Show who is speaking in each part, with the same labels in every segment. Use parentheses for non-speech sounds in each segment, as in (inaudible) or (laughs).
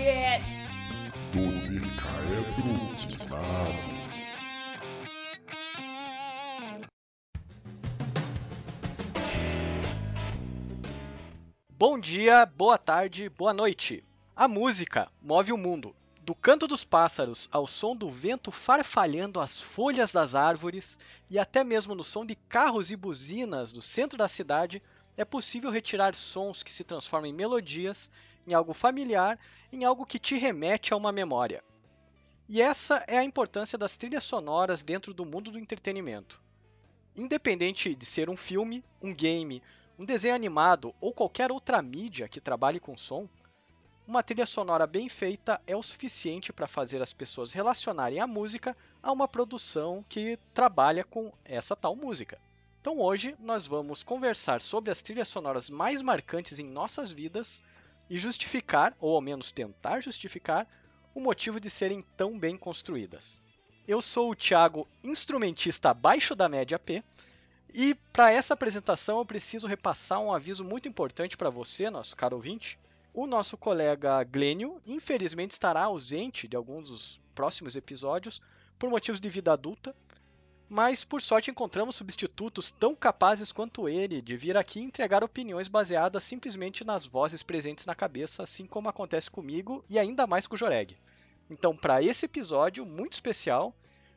Speaker 1: é.
Speaker 2: Bom dia, boa tarde, boa noite. A música move o mundo. Do canto dos pássaros ao som do vento farfalhando as folhas das árvores e até mesmo no som de carros e buzinas do centro da cidade, é possível retirar sons que se transformam em melodias, em algo familiar, em algo que te remete a uma memória. E essa é a importância das trilhas sonoras dentro do mundo do entretenimento. Independente de ser um filme, um game, um desenho animado ou qualquer outra mídia que trabalhe com som, uma trilha sonora bem feita é o suficiente para fazer as pessoas relacionarem a música a uma produção que trabalha com essa tal música. Então hoje nós vamos conversar sobre as trilhas sonoras mais marcantes em nossas vidas e justificar, ou ao menos tentar justificar, o motivo de serem tão bem construídas. Eu sou o Thiago, instrumentista abaixo da média P, e para essa apresentação eu preciso repassar um aviso muito importante para você, nosso caro ouvinte. O nosso colega Glênio, infelizmente, estará ausente de alguns dos próximos episódios por motivos de vida adulta, mas por sorte encontramos substitutos tão capazes quanto ele de vir aqui entregar opiniões baseadas simplesmente nas vozes presentes na cabeça, assim como acontece comigo e ainda mais com o Joreg. Então, para esse episódio muito especial,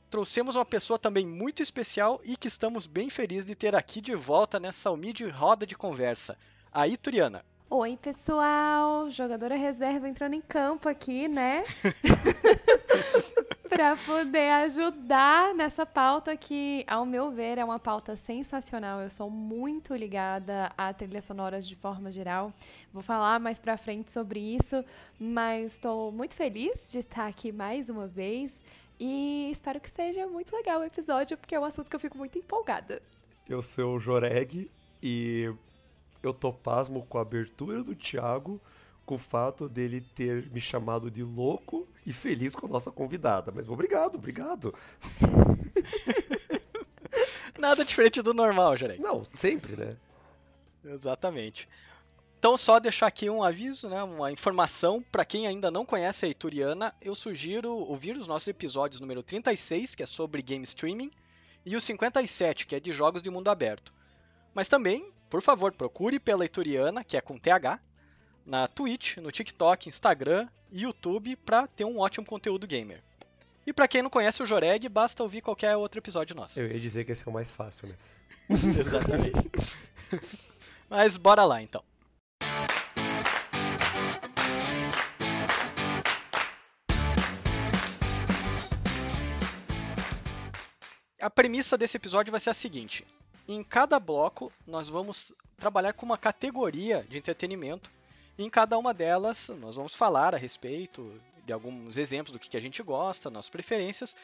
Speaker 2: trouxemos uma pessoa também muito especial e que estamos bem felizes de ter aqui de volta nessa humilde roda de conversa, a Ituriana.
Speaker 3: Oi, pessoal! Jogadora reserva entrando em campo aqui, né? (laughs) para poder ajudar nessa pauta que, ao meu ver, é uma pauta sensacional. Eu sou muito ligada a trilhas sonoras de forma geral. Vou falar mais para frente sobre isso, mas estou muito feliz de estar aqui mais uma vez e espero que seja muito legal o episódio, porque é um assunto que eu fico muito empolgada.
Speaker 4: Eu sou o Joreg e eu tô pasmo com a abertura do Thiago, com o fato dele ter me chamado de louco e feliz com a nossa convidada. Mas obrigado, obrigado. (laughs)
Speaker 2: Nada diferente do normal, Joreg.
Speaker 4: Não, sempre, né?
Speaker 2: Exatamente. Então, só deixar aqui um aviso, né, uma informação para quem ainda não conhece a Ituriana, eu sugiro ouvir os nossos episódios número 36, que é sobre game streaming, e o 57, que é de jogos de mundo aberto. Mas também, por favor, procure pela Ituriana, que é com TH, na Twitch, no TikTok, Instagram e YouTube para ter um ótimo conteúdo gamer. E para quem não conhece o Joreg, basta ouvir qualquer outro episódio nosso.
Speaker 4: Eu ia dizer que esse é o mais fácil, né? (laughs)
Speaker 2: Exatamente. Mas bora lá então. A premissa desse episódio vai ser a seguinte: em cada bloco, nós vamos trabalhar com uma categoria de entretenimento. Em cada uma delas, nós vamos falar a respeito de alguns exemplos do que a gente gosta, nossas preferências.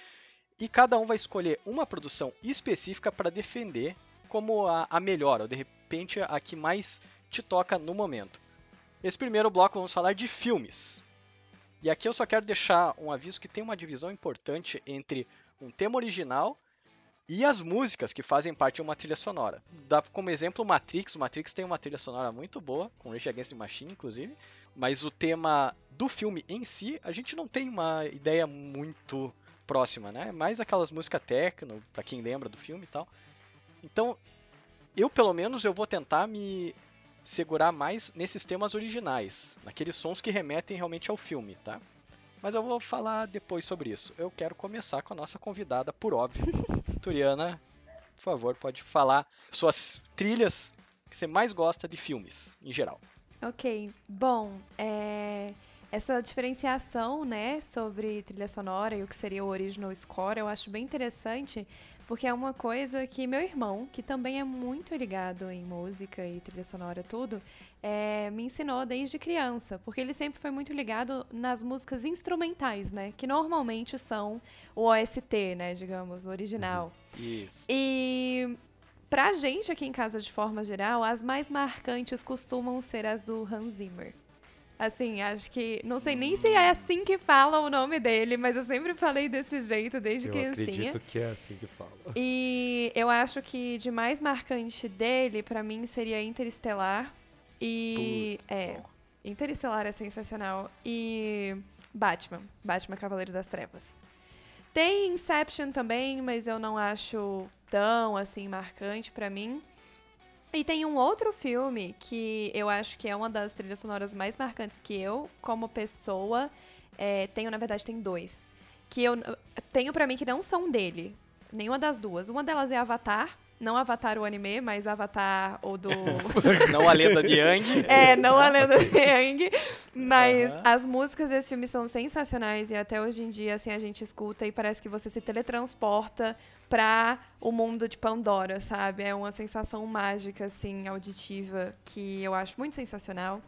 Speaker 2: E cada um vai escolher uma produção específica para defender como a, a melhor, ou de repente a que mais te toca no momento. Esse primeiro bloco vamos falar de filmes. E aqui eu só quero deixar um aviso que tem uma divisão importante entre um tema original e as músicas que fazem parte de uma trilha sonora. Dá como exemplo Matrix. O Matrix tem uma trilha sonora muito boa, com Rage Against the Machine, inclusive. Mas o tema do filme em si, a gente não tem uma ideia muito próxima, né? Mais aquelas músicas techno, para quem lembra do filme e tal. Então, eu pelo menos eu vou tentar me segurar mais nesses temas originais, naqueles sons que remetem realmente ao filme, tá? Mas eu vou falar depois sobre isso. Eu quero começar com a nossa convidada, por óbvio. (laughs) Turiana, por favor, pode falar suas trilhas que você mais gosta de filmes, em geral.
Speaker 3: Ok, bom, é... essa diferenciação, né, sobre trilha sonora e o que seria o original score, eu acho bem interessante, porque é uma coisa que meu irmão, que também é muito ligado em música e trilha sonora tudo, é, me ensinou desde criança, porque ele sempre foi muito ligado nas músicas instrumentais, né, que normalmente são o OST, né, digamos, o original.
Speaker 2: Isso.
Speaker 3: E pra gente aqui em casa de forma geral, as mais marcantes costumam ser as do Hans Zimmer. Assim, acho que. Não sei nem se é assim que fala o nome dele, mas eu sempre falei desse jeito desde
Speaker 4: eu
Speaker 3: criancinha.
Speaker 4: acredito que é assim que fala.
Speaker 3: E eu acho que de mais marcante dele, pra mim, seria Interestelar. E.
Speaker 4: Puta.
Speaker 3: É. Interestelar é sensacional. E Batman. Batman Cavaleiro das Trevas. Tem Inception também, mas eu não acho tão assim marcante pra mim. E tem um outro filme que eu acho que é uma das trilhas sonoras mais marcantes que eu, como pessoa, é, tenho, na verdade, tem dois. Que eu tenho pra mim que não são dele. Nenhuma das duas. Uma delas é Avatar, não Avatar o anime, mas Avatar o do. (laughs)
Speaker 2: não a lenda de Yang.
Speaker 3: É, não a lenda de Yang. Mas uhum. as músicas desse filme são sensacionais e até hoje em dia, assim, a gente escuta e parece que você se teletransporta pra o mundo de Pandora, sabe? É uma sensação mágica, assim, auditiva, que eu acho muito sensacional.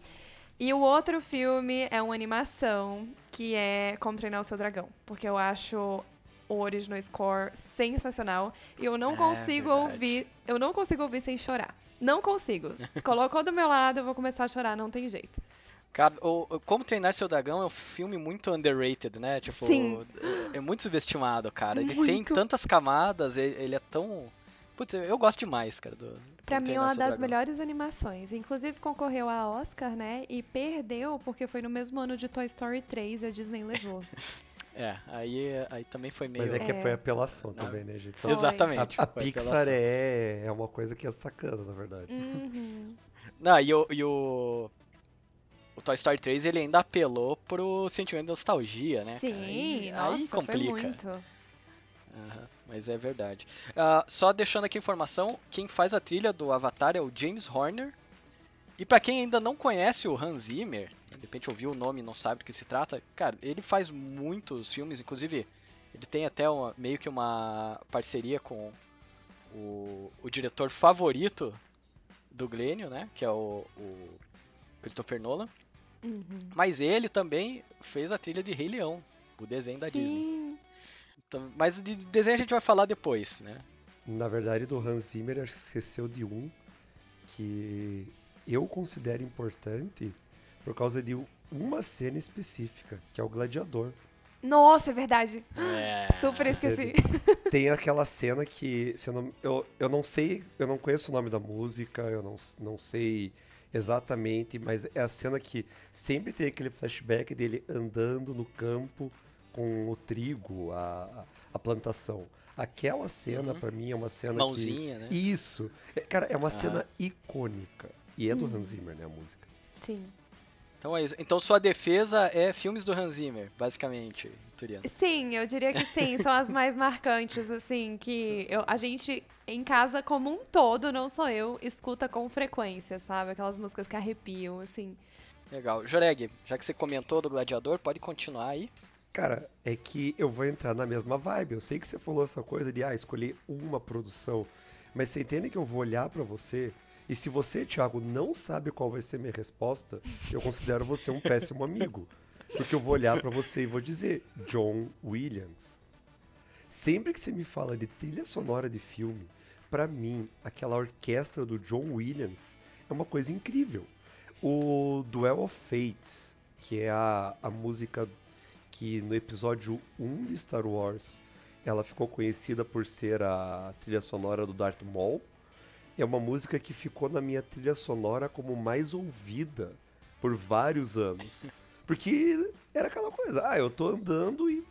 Speaker 3: E o outro filme é uma animação que é Como Treinar o Seu Dragão. Porque eu acho o original score sensacional. E eu não é, consigo verdade. ouvir. Eu não consigo ouvir sem chorar. Não consigo. Se (laughs) colocou do meu lado, eu vou começar a chorar, não tem jeito.
Speaker 2: Cara, o, Como Treinar Seu Dragão é um filme muito underrated, né? Tipo,
Speaker 3: Sim.
Speaker 2: é muito subestimado, cara. Ele muito. tem tantas camadas, ele, ele, é tão. Putz, eu gosto demais, cara. Do,
Speaker 3: pra mim é uma das Dragão. melhores animações. Inclusive concorreu a Oscar, né? E perdeu porque foi no mesmo ano de Toy Story 3 a Disney levou. (laughs)
Speaker 2: É, aí, aí também foi meio.
Speaker 4: Mas é que é. foi apelação
Speaker 2: Não.
Speaker 4: também, né, gente?
Speaker 2: Foi. Exatamente.
Speaker 4: A, a Pixar é, é uma coisa que é sacana, na verdade.
Speaker 3: Uhum.
Speaker 2: Não, e o, e o. O Toy Story 3 ele ainda apelou pro sentimento de nostalgia, né?
Speaker 3: Sim,
Speaker 2: aí,
Speaker 3: nossa,
Speaker 2: aí complica.
Speaker 3: foi muito.
Speaker 2: Uhum, mas é verdade. Uh, só deixando aqui a informação, quem faz a trilha do Avatar é o James Horner, e para quem ainda não conhece o Hans Zimmer, de repente ouviu o nome e não sabe do que se trata, cara, ele faz muitos filmes, inclusive ele tem até uma, meio que uma parceria com o, o diretor favorito do Glênio, né? Que é o, o Christopher Nolan.
Speaker 3: Uhum.
Speaker 2: Mas ele também fez a trilha de Rei Leão, o desenho da
Speaker 3: Sim.
Speaker 2: Disney. Então, mas de desenho a gente vai falar depois, né?
Speaker 4: Na verdade, do Hans Zimmer, acho que esqueceu de um que eu considero importante por causa de uma cena específica, que é o gladiador.
Speaker 3: Nossa, é verdade.
Speaker 2: É.
Speaker 3: Super esqueci.
Speaker 4: Tem aquela cena que eu não, eu, eu não sei, eu não conheço o nome da música, eu não, não sei exatamente, mas é a cena que sempre tem aquele flashback dele andando no campo com o trigo, a, a plantação. Aquela cena, uhum. para mim, é uma cena
Speaker 2: Mãozinha,
Speaker 4: que...
Speaker 2: né?
Speaker 4: Isso. É, cara, é uma cena icônica. E é do Hans Zimmer, né, a música.
Speaker 3: Sim.
Speaker 2: Então é isso. Então sua defesa é filmes do Hans Zimmer, basicamente, Turiano.
Speaker 3: Sim, eu diria que sim, (laughs) são as mais marcantes, assim, que eu, a gente em casa como um todo, não sou eu, escuta com frequência, sabe? Aquelas músicas que arrepiam, assim.
Speaker 2: Legal. Joreg, já que você comentou do Gladiador, pode continuar aí.
Speaker 4: Cara, é que eu vou entrar na mesma vibe. Eu sei que você falou essa coisa de ah, escolher uma produção, mas você entende que eu vou olhar para você e se você, Thiago, não sabe qual vai ser minha resposta, eu considero você um péssimo amigo. Porque eu vou olhar para você e vou dizer John Williams. Sempre que você me fala de trilha sonora de filme, para mim, aquela orquestra do John Williams é uma coisa incrível. O Duel of Fates, que é a, a música que no episódio 1 de Star Wars ela ficou conhecida por ser a trilha sonora do Darth Maul é uma música que ficou na minha trilha sonora como mais ouvida por vários anos. (laughs) Porque era aquela coisa, ah, eu tô andando e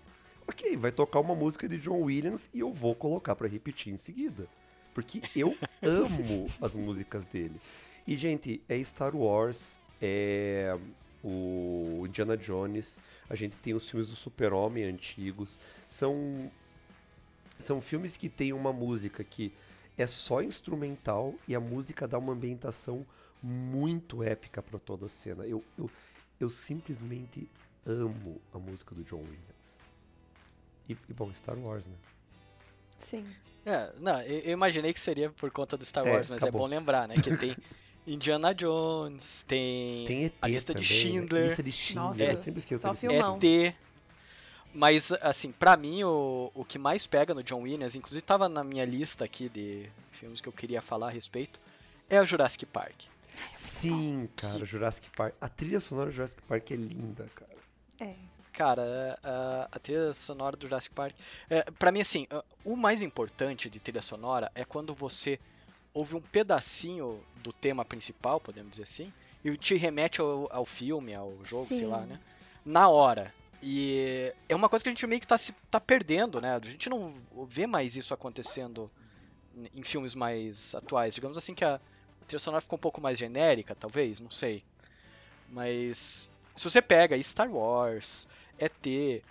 Speaker 4: ok, vai tocar uma música de John Williams e eu vou colocar para repetir em seguida. Porque eu (laughs) amo as músicas dele. E, gente, é Star Wars, é o Indiana Jones, a gente tem os filmes do Super-Homem antigos. São, são filmes que tem uma música que é só instrumental e a música dá uma ambientação muito épica para toda a cena. Eu, eu, eu simplesmente amo a música do John Williams. E, e bom, Star Wars, né?
Speaker 3: Sim.
Speaker 2: É, não, eu imaginei que seria por conta do Star é, Wars, mas acabou. é bom lembrar, né? Que (laughs) tem Indiana Jones, tem,
Speaker 4: tem
Speaker 2: a lista
Speaker 4: também,
Speaker 2: de Schindler. Né?
Speaker 4: Lista de Schindler,
Speaker 3: Nossa,
Speaker 4: eu sempre esqueço
Speaker 3: só filmão.
Speaker 2: ET. Mas, assim, pra mim, o, o que mais pega no John Williams, inclusive tava na minha lista aqui de filmes que eu queria falar a respeito, é o Jurassic Park.
Speaker 4: Sim, cara, Jurassic Park. A trilha sonora do Jurassic Park é linda, cara.
Speaker 3: É.
Speaker 2: Cara, a, a trilha sonora do Jurassic Park. É, pra mim, assim, o mais importante de trilha sonora é quando você ouve um pedacinho do tema principal, podemos dizer assim, e te remete ao, ao filme, ao jogo, sei lá,
Speaker 3: Sim.
Speaker 2: né? Na hora. E é uma coisa que a gente meio que tá, se, tá perdendo, né? A gente não vê mais isso acontecendo em filmes mais atuais. Digamos assim que a trilha sonora ficou um pouco mais genérica, talvez, não sei. Mas se você pega aí Star Wars, ET,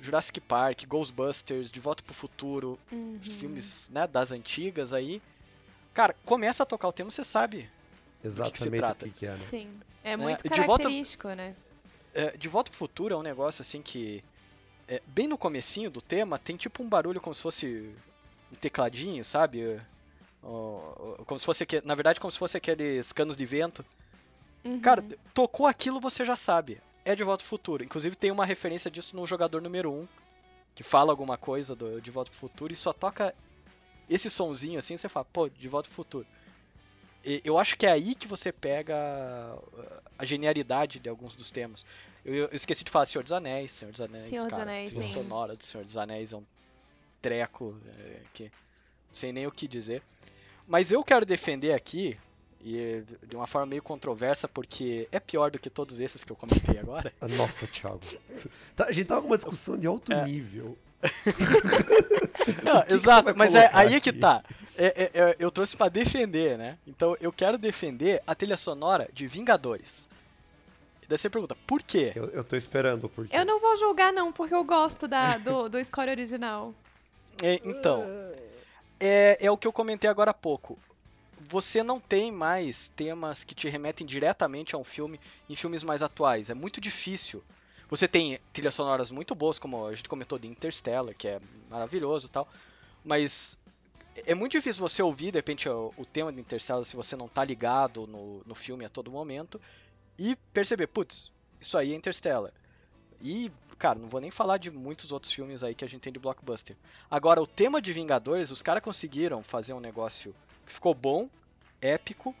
Speaker 2: Jurassic Park, Ghostbusters, De Volta pro Futuro,
Speaker 3: Uhum.
Speaker 2: filmes né, das antigas aí, cara, começa a tocar o tema, você sabe.
Speaker 4: Exatamente o
Speaker 2: trata?
Speaker 4: que, que é, né?
Speaker 3: Sim. É muito
Speaker 2: de volta-
Speaker 3: característico, né?
Speaker 2: É, de Volta pro Futuro é um negócio assim que. é, bem no comecinho do tema, tem tipo um barulho como se fosse um tecladinho, sabe? Como se fosse. Na verdade, como se fosse aqueles canos de vento.
Speaker 3: Uhum.
Speaker 2: Cara, tocou aquilo, você já sabe. É de Volta pro Futuro. Inclusive tem uma referência disso no jogador número 1, que fala alguma coisa do De Volta pro Futuro e só toca esse sonzinho assim, você fala, pô, De Volta pro Futuro. Eu acho que é aí que você pega uh, a genialidade de alguns dos temas. Eu, eu esqueci de falar Senhor dos Anéis, Senhor dos Anéis,
Speaker 3: Senhor dos
Speaker 2: cara.
Speaker 3: Anéis,
Speaker 2: a sonora do Senhor dos Anéis é um treco é, que não sei nem o que dizer. Mas eu quero defender aqui, e de uma forma meio controversa, porque é pior do que todos esses que eu comentei agora. (laughs)
Speaker 4: Nossa, Thiago. Tá, a gente tava com uma discussão de alto
Speaker 2: É.
Speaker 4: nível.
Speaker 2: Não, (laughs) exato, mas é aí é que tá. É- é- é- eu trouxe pra defender, né? Então eu quero defender a trilha sonora de Vingadores. E daí você pergunta, por quê?
Speaker 4: Eu, eu tô esperando, porque.
Speaker 3: Eu não vou julgar, não, porque eu gosto da, do, do score original. (laughs)
Speaker 2: É, então, é, é o que eu comentei agora há pouco. Você não tem mais temas que te remetem diretamente a um filme em filmes mais atuais. É muito difícil. Você tem trilhas sonoras muito boas, como a gente comentou de Interstellar, que é maravilhoso e tal. Mas é muito difícil você ouvir, de repente, o, o tema de Interstellar se você não tá ligado no, no filme a todo momento. E perceber, putz, isso aí é Interstellar. E, cara, não vou nem falar de muitos outros filmes aí que a gente tem de blockbuster. Agora, o tema de Vingadores, os caras conseguiram fazer um negócio que ficou bom, épico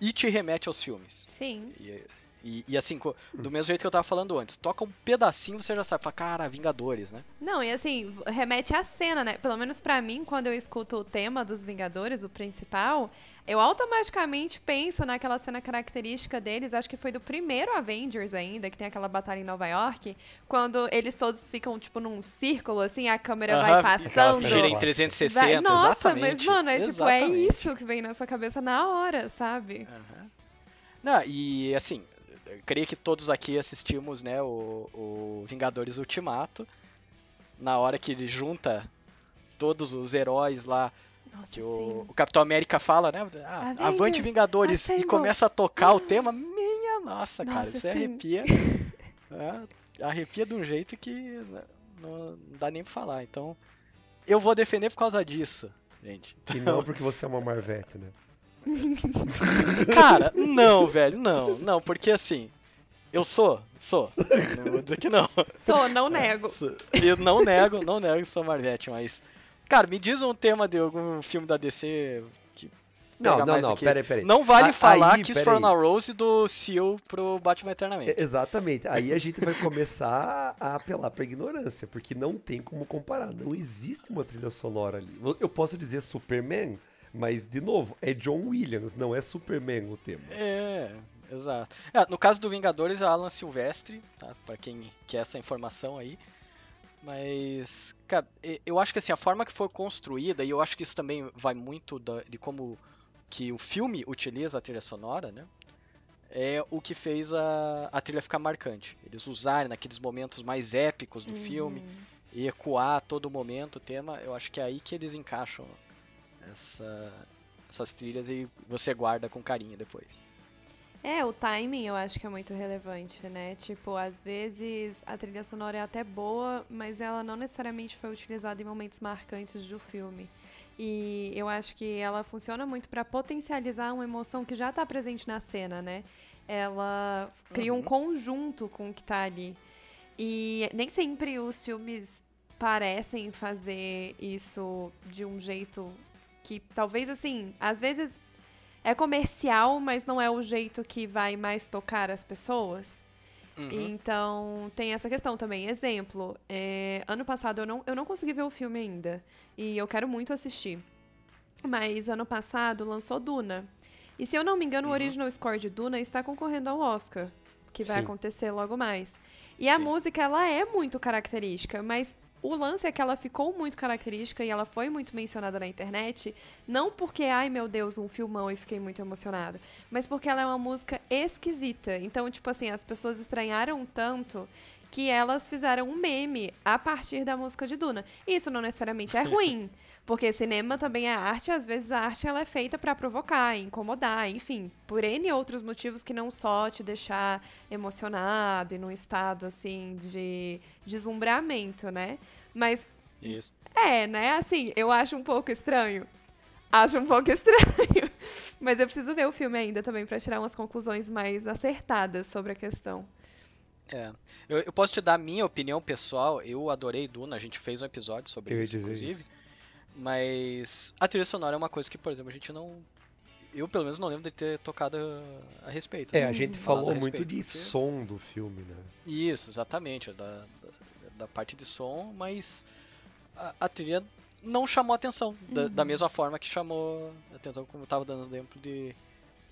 Speaker 2: e te remete aos filmes.
Speaker 3: Sim.
Speaker 2: E, e- e assim, do mesmo jeito que eu tava falando antes, toca um pedacinho você já sabe, fala, cara, Vingadores, né?
Speaker 3: Não, e assim, remete à cena, né? Pelo menos pra mim, quando eu escuto o tema dos Vingadores, o principal, eu automaticamente penso naquela cena característica deles, acho que foi do primeiro Avengers ainda, que tem aquela batalha em Nova York, quando eles todos ficam, tipo, num círculo, assim, a câmera vai passando.
Speaker 2: Gira em
Speaker 4: Vai-
Speaker 2: 360,
Speaker 3: Vai- Nossa,
Speaker 2: exatamente.
Speaker 3: mas, mano, é tipo, é
Speaker 2: Exatamente.
Speaker 3: isso que vem na sua cabeça na hora, sabe?
Speaker 2: Não, e assim, creio que todos aqui assistimos, né, o, o Vingadores Ultimato, na hora que ele junta todos os heróis lá,
Speaker 3: Nossa,
Speaker 2: que o, o Capitão América fala, né, ah,
Speaker 3: Avengers,
Speaker 2: Avante Vingadores, e
Speaker 3: assemble.
Speaker 2: começa a tocar o tema, minha nossa, cara,
Speaker 3: Nossa,
Speaker 2: isso
Speaker 3: sim.
Speaker 2: arrepia, (laughs) é, arrepia de um jeito que não, não dá nem pra falar, então eu vou defender por causa disso, gente.
Speaker 4: E não (laughs) porque você é uma Marvete, né? (laughs)
Speaker 2: Cara, não, velho, não, não, porque assim, eu sou, sou, não vou dizer que não.
Speaker 3: Sou, não nego.
Speaker 2: Sou- Eu não nego, não nego que sou Marvete, mas, cara, me diz um tema de algum filme da DC que
Speaker 4: Não,
Speaker 2: pega
Speaker 4: não,
Speaker 2: mais
Speaker 4: não, peraí, peraí.
Speaker 2: Não vale
Speaker 4: A-
Speaker 2: falar
Speaker 4: aí,
Speaker 2: que. For a Rose do Seal pro Batman Eternamente.
Speaker 4: É, Exatamente. Aí a gente vai começar a apelar pra ignorância, porque não tem como comparar. Não existe uma trilha sonora ali. Eu posso dizer Superman, mas, de novo, é John Williams, não é Superman o tema.
Speaker 2: É, exato. É, no caso do Vingadores é Alan Silvestre, tá? Pra quem quer essa informação aí. Mas, cara, eu acho que assim, a forma que foi construída, e eu acho que isso também vai muito da- de como que o filme utiliza a trilha sonora, né? É o que fez a, a trilha ficar marcante. Eles usarem naqueles momentos mais épicos do filme
Speaker 3: Uhum.
Speaker 2: e ecoar a todo momento o tema, eu acho que é aí que eles encaixam essa- essas trilhas e você guarda com carinho depois.
Speaker 3: É, o timing eu acho que é muito relevante, né? Tipo, às vezes a trilha sonora é até boa, mas ela não necessariamente foi utilizada em momentos marcantes do filme. E eu acho que ela funciona muito pra potencializar uma emoção que já tá presente na cena, né? Ela cria um
Speaker 2: Uhum.
Speaker 3: conjunto com o que tá ali. E nem sempre os filmes parecem fazer isso de um jeito que talvez assim, às vezes é comercial, mas não é o jeito que vai mais tocar as pessoas.
Speaker 2: Uhum.
Speaker 3: Então, tem essa questão também. Exemplo, é, ano passado eu não, eu não consegui ver o filme ainda. E eu quero muito assistir. Mas ano passado lançou Duna. E se eu não me engano, o original score de Duna está concorrendo ao Oscar, que vai
Speaker 4: Sim.
Speaker 3: acontecer logo mais. E a
Speaker 2: Sim.
Speaker 3: música, ela é muito característica, mas o lance é que ela ficou muito característica e ela foi muito mencionada na internet, não porque, ai meu Deus, um filmão e fiquei muito emocionada, mas porque ela é uma música esquisita. Então, tipo assim, as pessoas estranharam tanto que elas fizeram um meme a partir da música de Duna. Isso não necessariamente é ruim, (laughs) porque cinema também é arte, às vezes a arte ela é feita pra provocar, incomodar, enfim, por N outros motivos que não só te deixar emocionado e num estado assim de deslumbramento, né? Mas
Speaker 2: Isso.
Speaker 3: é, né? Assim, eu acho um pouco estranho. Acho um pouco (laughs) estranho. Mas eu preciso ver o filme ainda também pra tirar umas conclusões mais acertadas sobre a questão.
Speaker 2: É. Eu, eu posso te dar a minha opinião pessoal. Eu adorei Duna, a gente fez um episódio sobre
Speaker 4: Eu
Speaker 2: isso, inclusive.
Speaker 4: isso.
Speaker 2: Mas a trilha sonora é uma coisa que, por exemplo, a gente não. Eu, pelo menos, não lembro de ter tocado a, respeito.
Speaker 4: É,
Speaker 2: assim,
Speaker 4: a gente falou
Speaker 2: a
Speaker 4: muito de
Speaker 2: porque-
Speaker 4: som do filme, né?
Speaker 2: Isso, exatamente, da, da, da parte de som, mas a, a trilha não chamou atenção, da, da mesma forma que chamou atenção, como eu tava dando exemplo de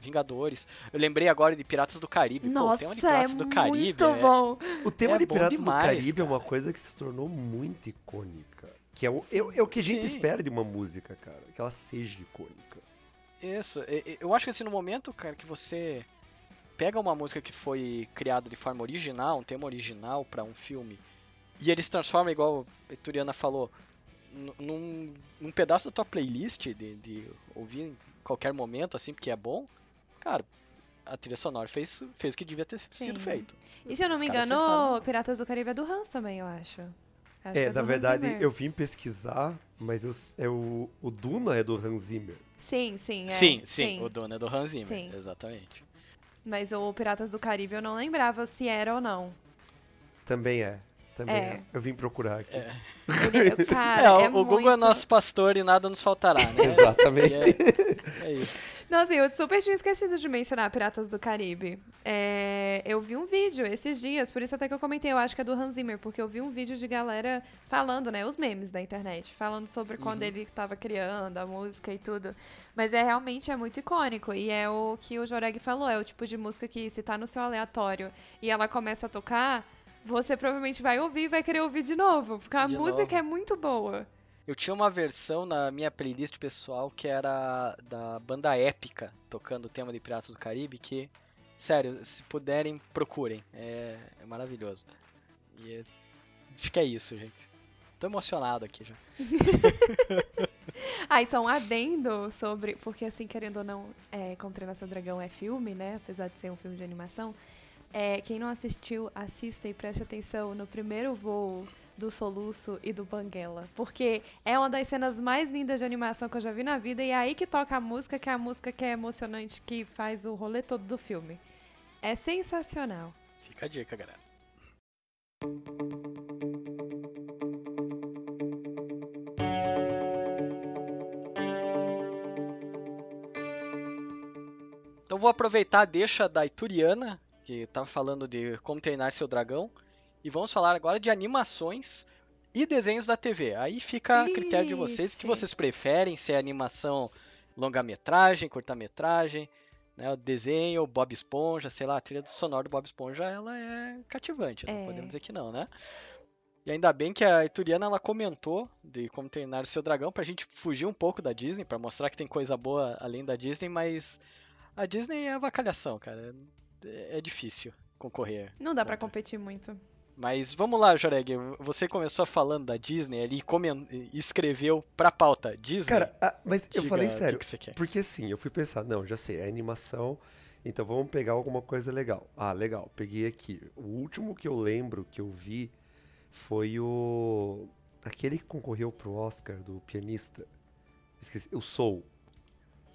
Speaker 2: Vingadores. Eu lembrei agora de Piratas do Caribe. Pô, o
Speaker 3: Nossa,
Speaker 2: tema de
Speaker 3: é
Speaker 2: Piratas do Caribe
Speaker 3: muito
Speaker 2: é-
Speaker 3: bom.
Speaker 4: O tema
Speaker 2: É
Speaker 4: de Piratas
Speaker 2: demais,
Speaker 4: do Caribe é uma
Speaker 2: cara.
Speaker 4: coisa que se tornou muito icônica. Que é o, é, é o que a gente
Speaker 2: Sim.
Speaker 4: espera de uma música, cara. Que ela seja icônica.
Speaker 2: Isso, eu acho que assim, no momento, cara, que você pega uma música que foi criada de forma original, um tema original pra um filme, e ele se transforma, igual a Turiana falou, num, num pedaço da tua playlist de, de ouvir em qualquer momento, assim, porque é bom, cara, a trilha sonora fez, fez o que devia ter sido
Speaker 3: Sim.
Speaker 2: feito.
Speaker 3: E se eu não
Speaker 2: Os
Speaker 3: me engano,
Speaker 2: acertaram.
Speaker 3: Piratas do Caribe é do Hans também, eu acho. Acho que
Speaker 4: É,
Speaker 3: do
Speaker 4: na verdade,
Speaker 3: Zimmer.
Speaker 4: eu vim pesquisar, mas eu, é o, o Duna é do Hans Zimmer.
Speaker 3: Sim, sim, é.
Speaker 2: sim, sim, o dono é do Hans Zimmer,
Speaker 3: Sim.
Speaker 2: exatamente.
Speaker 3: Mas o Piratas do Caribe eu não lembrava se era ou não.
Speaker 4: Também é. Também
Speaker 3: É.
Speaker 4: é. Eu vim procurar aqui.
Speaker 2: É.
Speaker 3: Ele, cara, (laughs)
Speaker 2: É, o,
Speaker 3: é
Speaker 2: o Google é
Speaker 3: muito-
Speaker 2: nosso pastor e nada nos faltará, né? (laughs)
Speaker 4: Exatamente.
Speaker 2: É, é isso.
Speaker 3: Não, assim, eu super tinha esquecido de mencionar Piratas do Caribe. É, eu vi um vídeo esses dias, por isso até que eu comentei, eu acho que é do Hans Zimmer, porque eu vi um vídeo de galera falando, né, os memes da internet, falando sobre quando ele tava criando a música e tudo. Mas é realmente é muito icônico, e é o que o Joreg falou, é o tipo de música que se tá no seu aleatório e ela começa a tocar, você provavelmente vai ouvir e vai querer ouvir de novo, porque a
Speaker 2: De
Speaker 3: música
Speaker 2: novo.
Speaker 3: é muito boa.
Speaker 2: Eu tinha uma versão na minha playlist pessoal que era da banda Épica, tocando o tema de Piratas do Caribe, que, sério, se puderem, procurem. É, é maravilhoso. E é- acho que é isso, gente. Tô emocionado aqui já. (laughs)
Speaker 3: Ah, e só um adendo sobre. Porque, assim, querendo ou não, é, Como Treinar Seu Dragão é filme, né? Apesar de ser um filme de animação. É, quem não assistiu, assista e preste atenção no primeiro voo do Soluço e do Banguela. Porque é uma das cenas mais lindas de animação que eu já vi na vida. E é aí que toca a música, que é a música que é emocionante, que faz o rolê todo do filme. É sensacional.
Speaker 2: Fica a dica, galera. Então vou aproveitar a deixa da Ituriana, que tava falando de como treinar seu dragão, e vamos falar agora de animações e desenhos da TV. Aí fica a critério de vocês, o que vocês preferem, se é animação longa-metragem, curta-metragem, né, o desenho, Bob Esponja, sei lá, a trilha sonora do Bob Esponja, ela é cativante, não
Speaker 3: É.
Speaker 2: podemos dizer que não, né? E ainda bem que a Ituriana ela comentou de como treinar seu dragão pra gente fugir um pouco da Disney, pra mostrar que tem coisa boa além da Disney, mas a Disney é avacalhação, cara. É, é difícil concorrer.
Speaker 3: Não dá pra
Speaker 2: contra.
Speaker 3: competir muito.
Speaker 2: Mas vamos lá, Joreg. Você começou falando da Disney ali e escreveu pra pauta Disney.
Speaker 4: Cara, ah, mas eu
Speaker 2: Diga
Speaker 4: falei
Speaker 2: o que
Speaker 4: sério.
Speaker 2: que você quer.
Speaker 4: Porque assim, eu fui pensar, não, já sei, é animação, então vamos pegar alguma coisa legal. Ah, legal, peguei aqui. O último que eu lembro que eu vi foi o. aquele que concorreu pro Oscar do pianista. Esqueci, o Soul.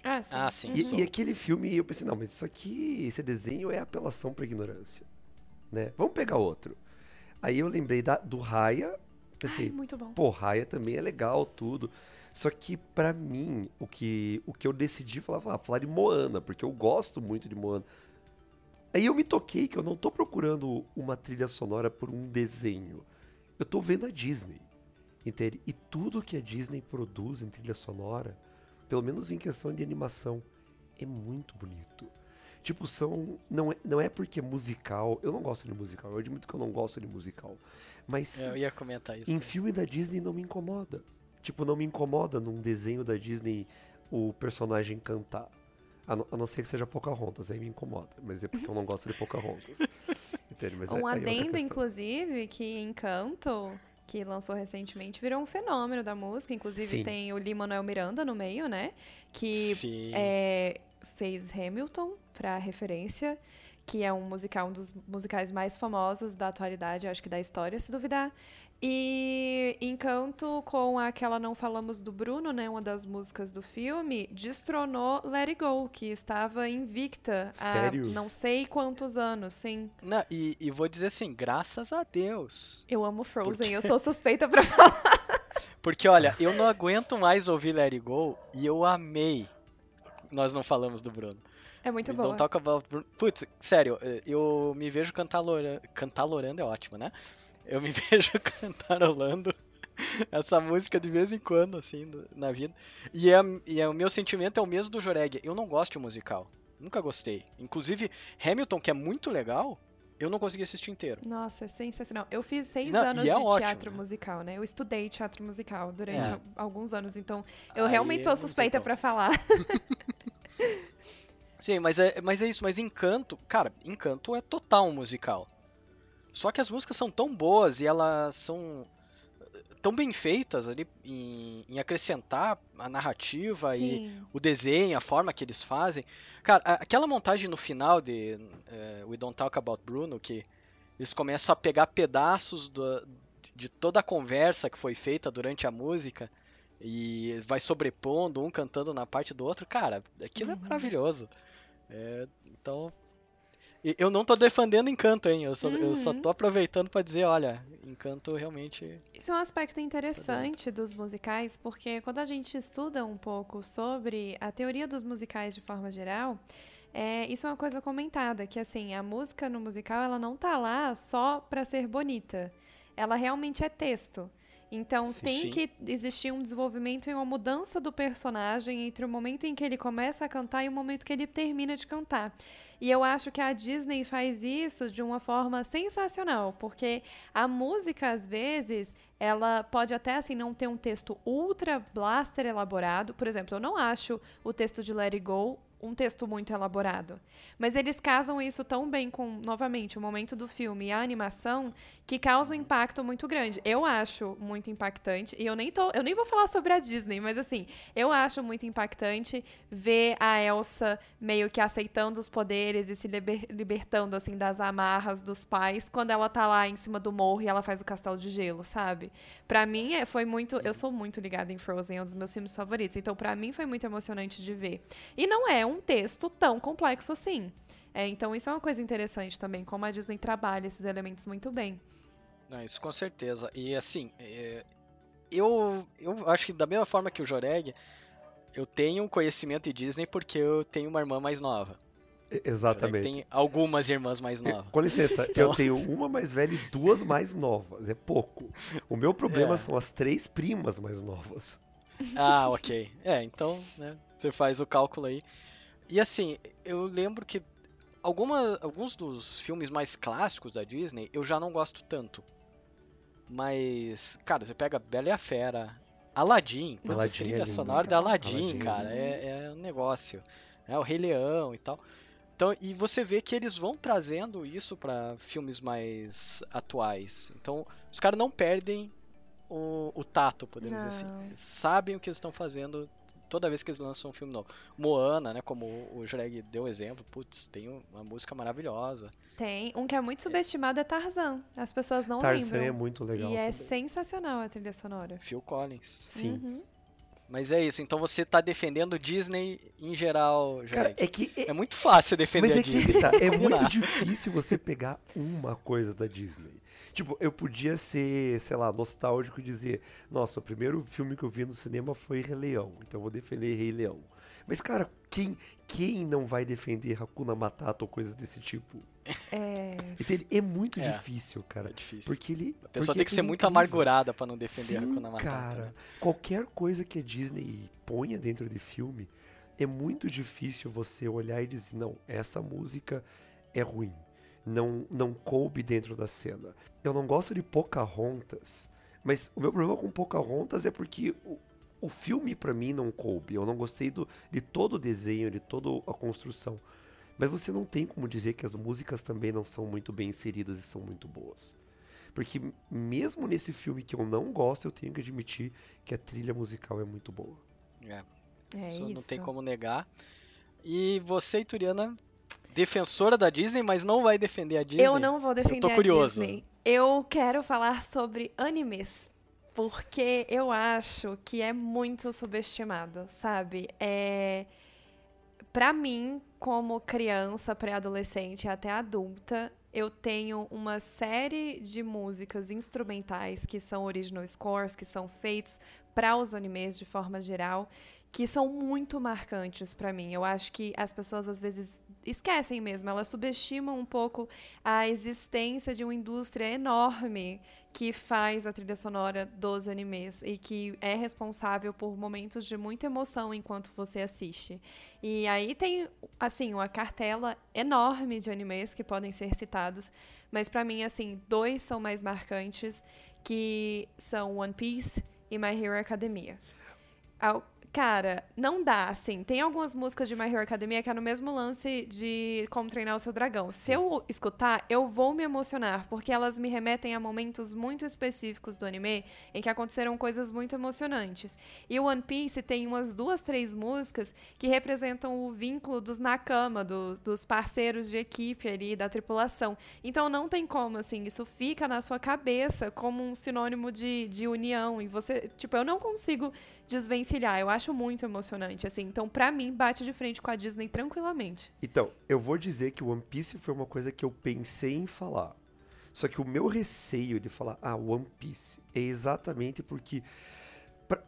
Speaker 3: Ah, sim.
Speaker 2: Ah, sim.
Speaker 4: E, e aquele filme, eu pensei, não, mas isso aqui, esse desenho é apelação pra ignorância. Né? Vamos pegar outro. Aí eu lembrei da, do Raya,
Speaker 3: Ai,
Speaker 4: pensei,
Speaker 3: muito bom.
Speaker 4: Pô, Raya também é legal, tudo. Só que pra mim, o que, o que eu decidi falar, falar, falar de Moana, porque eu gosto muito de Moana. Aí eu me toquei que eu não tô procurando uma trilha sonora por um desenho. Eu tô vendo a Disney. Entende? E tudo que a Disney produz em trilha sonora, pelo menos em questão de animação, é muito bonito. Tipo, são. Não é, não é porque é musical. Eu não gosto de musical. Eu admito que eu não gosto de musical. Mas
Speaker 2: É, Eu ia comentar isso.
Speaker 4: em
Speaker 2: também.
Speaker 4: filme da Disney não me incomoda. Tipo, não me incomoda num desenho da Disney o personagem cantar. A não, a não ser que seja Pocahontas, aí me incomoda. Mas é porque eu não gosto de Pocahontas. (laughs) Entende? Mas é-
Speaker 3: Um
Speaker 4: é outra
Speaker 3: adendo, inclusive, que Encanto, que lançou recentemente, virou um fenômeno da música. Inclusive
Speaker 4: Sim.
Speaker 3: tem o Lin-Manuel Miranda no meio, né? Que
Speaker 2: Sim.
Speaker 3: é, fez Hamilton, pra referência, que é um musical, um dos musicais mais famosos da atualidade, acho que da história, se duvidar. E Encanto, com aquela Não Falamos do Bruno, né, uma das músicas do filme, destronou Let It Go, que estava invicta há
Speaker 4: Sério?
Speaker 3: não sei quantos anos, sim.
Speaker 2: Não, e, e vou dizer assim, graças a Deus.
Speaker 3: Eu amo Frozen,
Speaker 2: quê?
Speaker 3: eu sou (laughs) suspeita pra falar.
Speaker 2: Porque, olha, eu não aguento mais ouvir Let It Go e eu amei. Nós não falamos do Bruno.
Speaker 3: É muito boa.
Speaker 2: Don't Talk About Bruno. Putz, sério, eu me vejo cantalora... cantalorando, é ótimo, né? Eu me (laughs) vejo cantarolando essa música de vez em quando, assim, na vida. E, é, e é, o meu sentimento é o mesmo do Joreg. Eu não gosto de musical. Nunca gostei. Inclusive, Hamilton, que é muito legal, eu não consegui assistir inteiro.
Speaker 3: Nossa, é sensacional. Eu fiz seis
Speaker 2: Não,
Speaker 3: anos
Speaker 2: é
Speaker 3: de
Speaker 2: ótimo,
Speaker 3: teatro
Speaker 2: né?
Speaker 3: musical, né? Eu estudei teatro musical durante
Speaker 2: É.
Speaker 3: al- alguns anos, então eu
Speaker 2: Aí
Speaker 3: realmente sou suspeita pra falar. (laughs) (laughs)
Speaker 2: Sim, mas é, mas é isso. Mas Encanto, cara, Encanto é total um musical. Só que as músicas são tão boas e elas são eh, tão bem feitas ali em, em acrescentar a narrativa e
Speaker 3: Sim.
Speaker 2: o desenho, a forma que eles fazem. Cara, aquela montagem no final de eh, We Don't Talk About Bruno, que eles começam a pegar pedaços do- de toda a conversa que foi feita durante a música e vai sobrepondo, um cantando na parte do outro. Cara, aquilo é
Speaker 3: Uhum.
Speaker 2: maravilhoso. É, então. Eu não tô defendendo Encanto, hein? Eu só, eu só
Speaker 3: Uhum.
Speaker 2: tô aproveitando pra dizer, olha, Encanto realmente.
Speaker 3: Isso é um aspecto interessante dos musicais, porque quando a gente estuda um pouco sobre a teoria dos musicais de forma geral, é, isso é uma coisa comentada, que assim, a música no musical ela não tá lá só pra ser bonita. Ela realmente é texto. Então
Speaker 4: Sim.
Speaker 3: tem
Speaker 2: Sim.
Speaker 3: que existir um desenvolvimento e uma mudança do personagem entre o momento em que ele começa a cantar e o momento que ele termina de cantar. E eu acho que a Disney faz isso de uma forma sensacional, porque a música, às vezes, ela pode até assim não ter um texto ultra blaster elaborado. Por exemplo, eu não acho o texto de Let It Go um texto muito elaborado. Mas eles casam isso tão bem com, novamente, o momento do filme e a animação, que causa um impacto muito grande. Eu acho muito impactante, e eu nem tô, eu nem vou falar sobre a Disney, mas assim, eu acho muito impactante ver a Elsa meio que aceitando os poderes e se liber- libertando assim das amarras dos pais quando ela tá lá em cima do morro e ela faz o castelo de gelo, sabe? Pra mim é- foi muito, eu sou muito ligada em Frozen, é um dos meus filmes favoritos, então pra mim foi muito emocionante de ver. E não é um texto tão complexo assim. É, então isso é uma coisa interessante também, como a Disney trabalha esses elementos muito bem.
Speaker 2: Não, isso com certeza. E assim, é, eu, eu acho que da mesma forma que o Joreg, eu tenho um conhecimento de Disney porque eu tenho uma irmã mais nova.
Speaker 4: Exatamente.
Speaker 2: tem algumas irmãs mais novas.
Speaker 4: Com licença,
Speaker 2: Então- (laughs)
Speaker 4: eu tenho uma mais velha e duas mais novas. É pouco. O meu problema
Speaker 2: É.
Speaker 4: são as três primas mais novas.
Speaker 2: Ah, ok. É, então, né, você faz o cálculo aí. E assim, eu lembro que alguma, alguns dos filmes mais clássicos da Disney eu já não gosto tanto. Mas, cara, você pega Bela e a Fera, Aladdin,
Speaker 4: Aladdin é
Speaker 2: trilha
Speaker 4: lindo.
Speaker 2: sonora da Aladdin,
Speaker 4: Aladdin é
Speaker 2: cara, é, é um negócio. É o Rei Leão e tal. Então, e você vê que eles vão trazendo isso pra filmes mais atuais. Então, os caras não perdem o, o tato, podemos dizer assim.
Speaker 3: Não.
Speaker 2: Eles sabem o que eles estão fazendo toda vez que eles lançam um filme novo. Moana, né, como o Joreg deu exemplo, putz, tem um- uma música maravilhosa.
Speaker 3: Tem um que é muito subestimado é Tarzan. As pessoas não
Speaker 4: Tarzan
Speaker 3: lembram.
Speaker 4: é muito legal.
Speaker 3: e é
Speaker 4: também.
Speaker 3: sensacional a trilha sonora.
Speaker 2: Phil Collins.
Speaker 4: Sim.
Speaker 3: Uhum.
Speaker 2: Mas é isso, então você tá defendendo Disney em geral,
Speaker 4: Cara,
Speaker 2: Joreg.
Speaker 4: é que. é-
Speaker 2: É muito fácil defender
Speaker 4: Mas
Speaker 2: a
Speaker 4: é que
Speaker 2: Disney.
Speaker 4: tá, é (laughs) muito difícil você pegar uma coisa da Disney. Tipo, eu podia ser, sei lá, nostálgico e dizer, nossa, o primeiro filme que eu vi no cinema foi Rei Leão, então eu vou defender Rei Leão. Mas, cara, quem, quem não vai defender Hakuna Matata ou coisas desse tipo?
Speaker 3: É, (laughs)
Speaker 4: Entende? É muito
Speaker 2: É.
Speaker 4: difícil, cara.
Speaker 2: É difícil.
Speaker 4: Porque ele.
Speaker 2: A pessoa tem que ser
Speaker 4: é
Speaker 2: muito
Speaker 4: incrível.
Speaker 2: amargurada pra não defender
Speaker 4: Sim,
Speaker 2: Hakuna Matata.
Speaker 4: cara.
Speaker 2: né?
Speaker 4: Qualquer coisa que a Disney ponha dentro de filme é muito difícil você olhar e dizer, não, essa música é ruim. Não, não coube dentro da cena. Eu não gosto de Pocahontas, mas o meu problema com Pocahontas é porque o, o filme para mim não coube. Eu não gostei do, de todo o desenho, de toda a construção. Mas você não tem como dizer que as músicas também não são muito bem inseridas e são muito boas. Porque mesmo nesse filme que eu não gosto, eu tenho que admitir que a trilha musical é muito boa.
Speaker 2: É,
Speaker 3: É
Speaker 2: isso,
Speaker 3: isso.
Speaker 2: não tem como negar. E você, Ituriana, defensora da Disney, mas não vai defender a Disney.
Speaker 3: Eu não vou defender
Speaker 2: tô curioso.
Speaker 3: a Disney. Eu quero falar sobre animes. Porque eu acho que é muito subestimado, sabe? É... Pra mim, como criança, pré-adolescente e até adulta, eu tenho uma série de músicas instrumentais que são original scores, que são feitos para os animes de forma geral, que são muito marcantes pra mim. Eu acho que as pessoas às vezes esquecem mesmo, elas subestimam um pouco a existência de uma indústria enorme que faz a trilha sonora dos animes e que é responsável por momentos de muita emoção enquanto você assiste. E aí tem, assim, uma cartela enorme de animes que podem ser citados, mas pra mim, assim, dois são mais marcantes, que são One Piece e My Hero Academia. Cara, não dá, assim. Tem algumas músicas de My Hero Academia que é no mesmo lance de Como Treinar o Seu Dragão. Se eu escutar, eu vou me emocionar, porque elas me remetem a momentos muito específicos do anime em que aconteceram coisas muito emocionantes. E o One Piece tem umas duas, três músicas que representam o vínculo dos Nakama, dos, dos parceiros de equipe ali, da tripulação. Então não tem como, assim, isso fica na sua cabeça como um sinônimo de, de união. E você, tipo, eu não consigo desvencilhar. Eu acho muito emocionante, assim. Então, pra mim, bate de frente com a Disney tranquilamente.
Speaker 4: Então, eu vou dizer que o One Piece foi uma coisa que eu pensei em falar. Só que o meu receio de falar, ah, One Piece, é exatamente porque.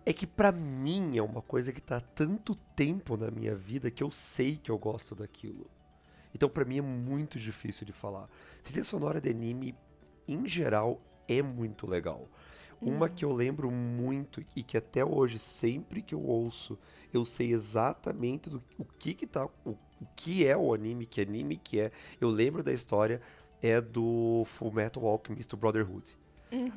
Speaker 4: É que pra mim é uma coisa que tá há tanto tempo na minha vida que eu sei que eu gosto daquilo. Então pra mim é muito difícil de falar. Trilha sonora de anime, em geral, é muito legal. Uma que eu lembro muito e que até hoje, sempre que eu ouço, eu sei exatamente do, o que que tá, o, o que é o anime, que anime que é. Eu lembro da história é do Full Metal Alchemist Brotherhood.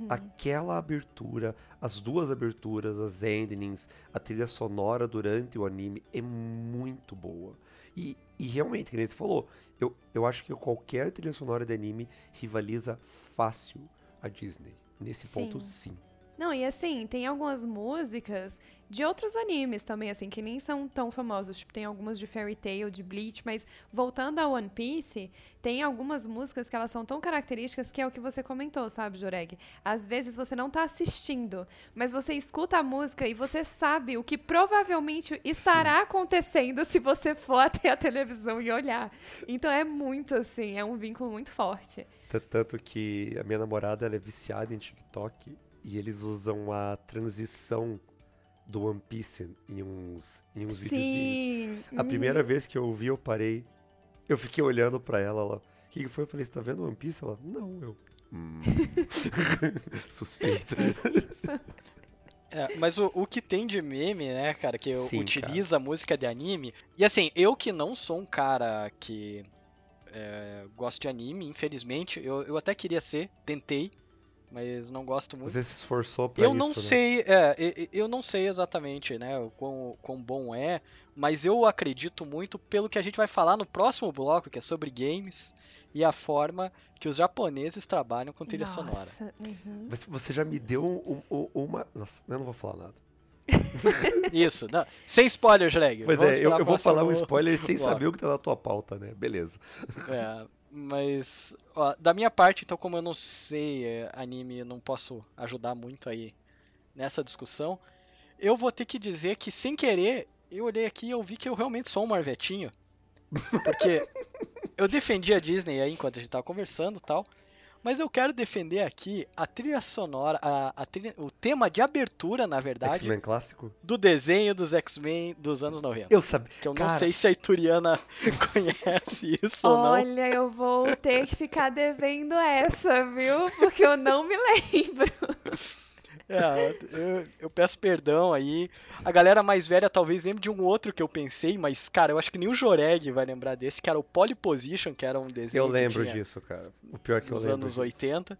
Speaker 4: Aquela abertura, as duas aberturas, as endings, a trilha sonora durante o anime é muito boa. E, e realmente, que nem você falou, eu, eu acho que qualquer trilha sonora de anime rivaliza fácil a Disney. Nesse ponto, sim.
Speaker 3: Não, e assim, tem algumas músicas de outros animes também, assim, que nem são tão famosos. Tipo, tem algumas de Fairy Tail, de Bleach, mas voltando a One Piece, tem algumas músicas que elas são tão características que é o que você comentou, sabe, Joreg? Às vezes você não tá assistindo, mas você escuta a música e você sabe o que provavelmente estará acontecendo se você for (laughs) até a televisão e olhar. Então é muito assim, é um vínculo muito forte.
Speaker 4: Tanto que a minha namorada ela é viciada em TikTok e eles usam a transição do One Piece em uns, em uns videozinhos.
Speaker 3: Sim.
Speaker 4: A primeira vez que eu ouvi, eu parei. Eu fiquei olhando pra ela, ela. O que que foi? Eu falei, você tá vendo One Piece? Ela, não, eu. "Hum." (laughs) Suspeita.
Speaker 3: Isso.
Speaker 2: É, mas o, o que tem de meme, né, cara, que
Speaker 4: Sim,
Speaker 2: utiliza música de anime. E assim, eu que não sou um cara que é, gosto de anime, infelizmente, eu, eu até queria ser, tentei, mas não gosto muito.
Speaker 4: Você se esforçou pra
Speaker 2: Eu
Speaker 4: isso,
Speaker 2: não
Speaker 4: né?
Speaker 2: sei, é, eu não sei exatamente, né, o quão, quão bom é, mas eu acredito muito pelo que a gente vai falar no próximo bloco, que é sobre games e a forma que os japoneses trabalham com trilha sonora.
Speaker 3: Nossa, uhum.
Speaker 4: Mas você já me deu um- um- uma. Nossa, eu não vou falar nada. (laughs)
Speaker 2: Isso, não, sem spoilers, Leg.
Speaker 4: Pois
Speaker 2: Vamos
Speaker 4: é, eu, eu vou falar um spoiler sem
Speaker 2: bloco.
Speaker 4: saber o que tá na tua pauta, né? Beleza.
Speaker 2: É, mas ó, da minha parte, então, como eu não sei é, anime, não posso ajudar muito aí nessa discussão. Eu vou ter que dizer que, sem querer, eu olhei aqui e eu vi que eu realmente sou um marvetinho. Porque (laughs) eu defendi a Disney aí enquanto a gente tava conversando e tal. Mas eu quero defender aqui a trilha sonora, a, a trilha- o tema de abertura, na verdade,
Speaker 4: X-Men clássico?
Speaker 2: do desenho dos X-Men dos anos 90.
Speaker 4: Eu sabia.
Speaker 2: Que eu
Speaker 4: Cara,
Speaker 2: não sei se a Ituriana (laughs) conhece isso ou não.
Speaker 3: Olha, eu vou ter que ficar devendo essa, viu? Porque eu não me lembro. (laughs)
Speaker 2: É, eu, eu peço perdão aí. A galera mais velha talvez lembre de um outro que eu pensei, mas, cara, eu acho que nem o Joreg vai lembrar desse, que era o Polyposition, que era um desenho
Speaker 4: Eu lembro disso, cara. O pior que eu
Speaker 2: dos
Speaker 4: lembro
Speaker 2: anos
Speaker 4: disso.
Speaker 2: 80,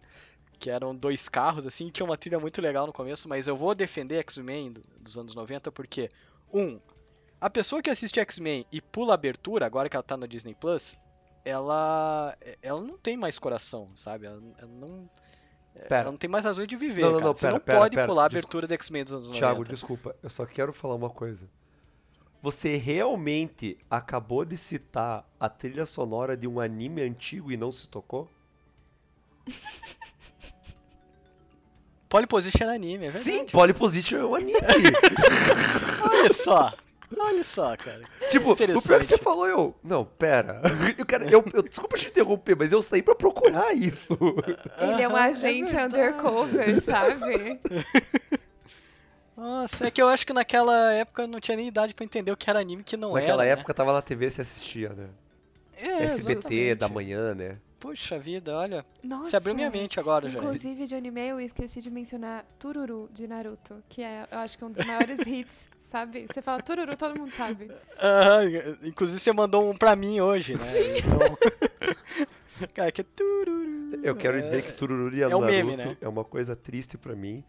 Speaker 2: que eram dois carros, assim, tinha uma trilha muito legal no começo, mas eu vou defender X-Men do- dos anos 90 porque, um, a pessoa que assiste X-Men e pula a abertura, agora que ela tá no Disney Plus, ela, ela não tem mais coração, sabe? Ela, ela não,
Speaker 4: Pera,
Speaker 2: ela não tem mais razão de viver,
Speaker 4: Não, não,
Speaker 2: cara.
Speaker 4: não,
Speaker 2: Você
Speaker 4: pera,
Speaker 2: não
Speaker 4: pera,
Speaker 2: pode
Speaker 4: pera,
Speaker 2: pular a abertura do X-Men dos anos 90.
Speaker 4: Thiago, desculpa, eu só quero falar uma coisa. Você realmente acabou de citar a trilha sonora de um anime antigo e não se tocou? (laughs)
Speaker 2: Polyposition é anime, é verdade.
Speaker 4: Sim, Polyposition é um anime. (laughs)
Speaker 2: Olha só. Olha só, cara.
Speaker 4: tipo, o pior que você falou, eu. Não, pera. Eu quero, eu, eu- desculpa te interromper, mas eu saí pra procurar isso. (laughs)
Speaker 3: Ele é um
Speaker 2: Aham,
Speaker 3: agente
Speaker 2: verdade.
Speaker 3: undercover, sabe? (laughs)
Speaker 2: Nossa, é que eu acho que naquela época eu não tinha nem idade pra entender o que era anime e que não
Speaker 4: Naquela
Speaker 2: era.
Speaker 4: época tava na TV se assistia, né?
Speaker 2: né? É,
Speaker 4: SBT
Speaker 2: exatamente.
Speaker 4: da manhã, né?
Speaker 2: Puxa vida, olha.
Speaker 3: Nossa.
Speaker 2: Você abriu minha mente agora, já.
Speaker 3: Inclusive, de anime, eu esqueci de mencionar Tururu, de Naruto, que é, eu acho que é um dos maiores (laughs) hits, sabe? Você fala Tururu, todo mundo sabe.
Speaker 2: Inclusive você mandou um pra mim hoje, né? Então... (laughs) Cara, que é tururu.
Speaker 4: Eu quero
Speaker 2: É,
Speaker 4: dizer que Tururu e
Speaker 2: é um
Speaker 4: Naruto
Speaker 2: meme, né?
Speaker 4: é uma coisa triste pra mim,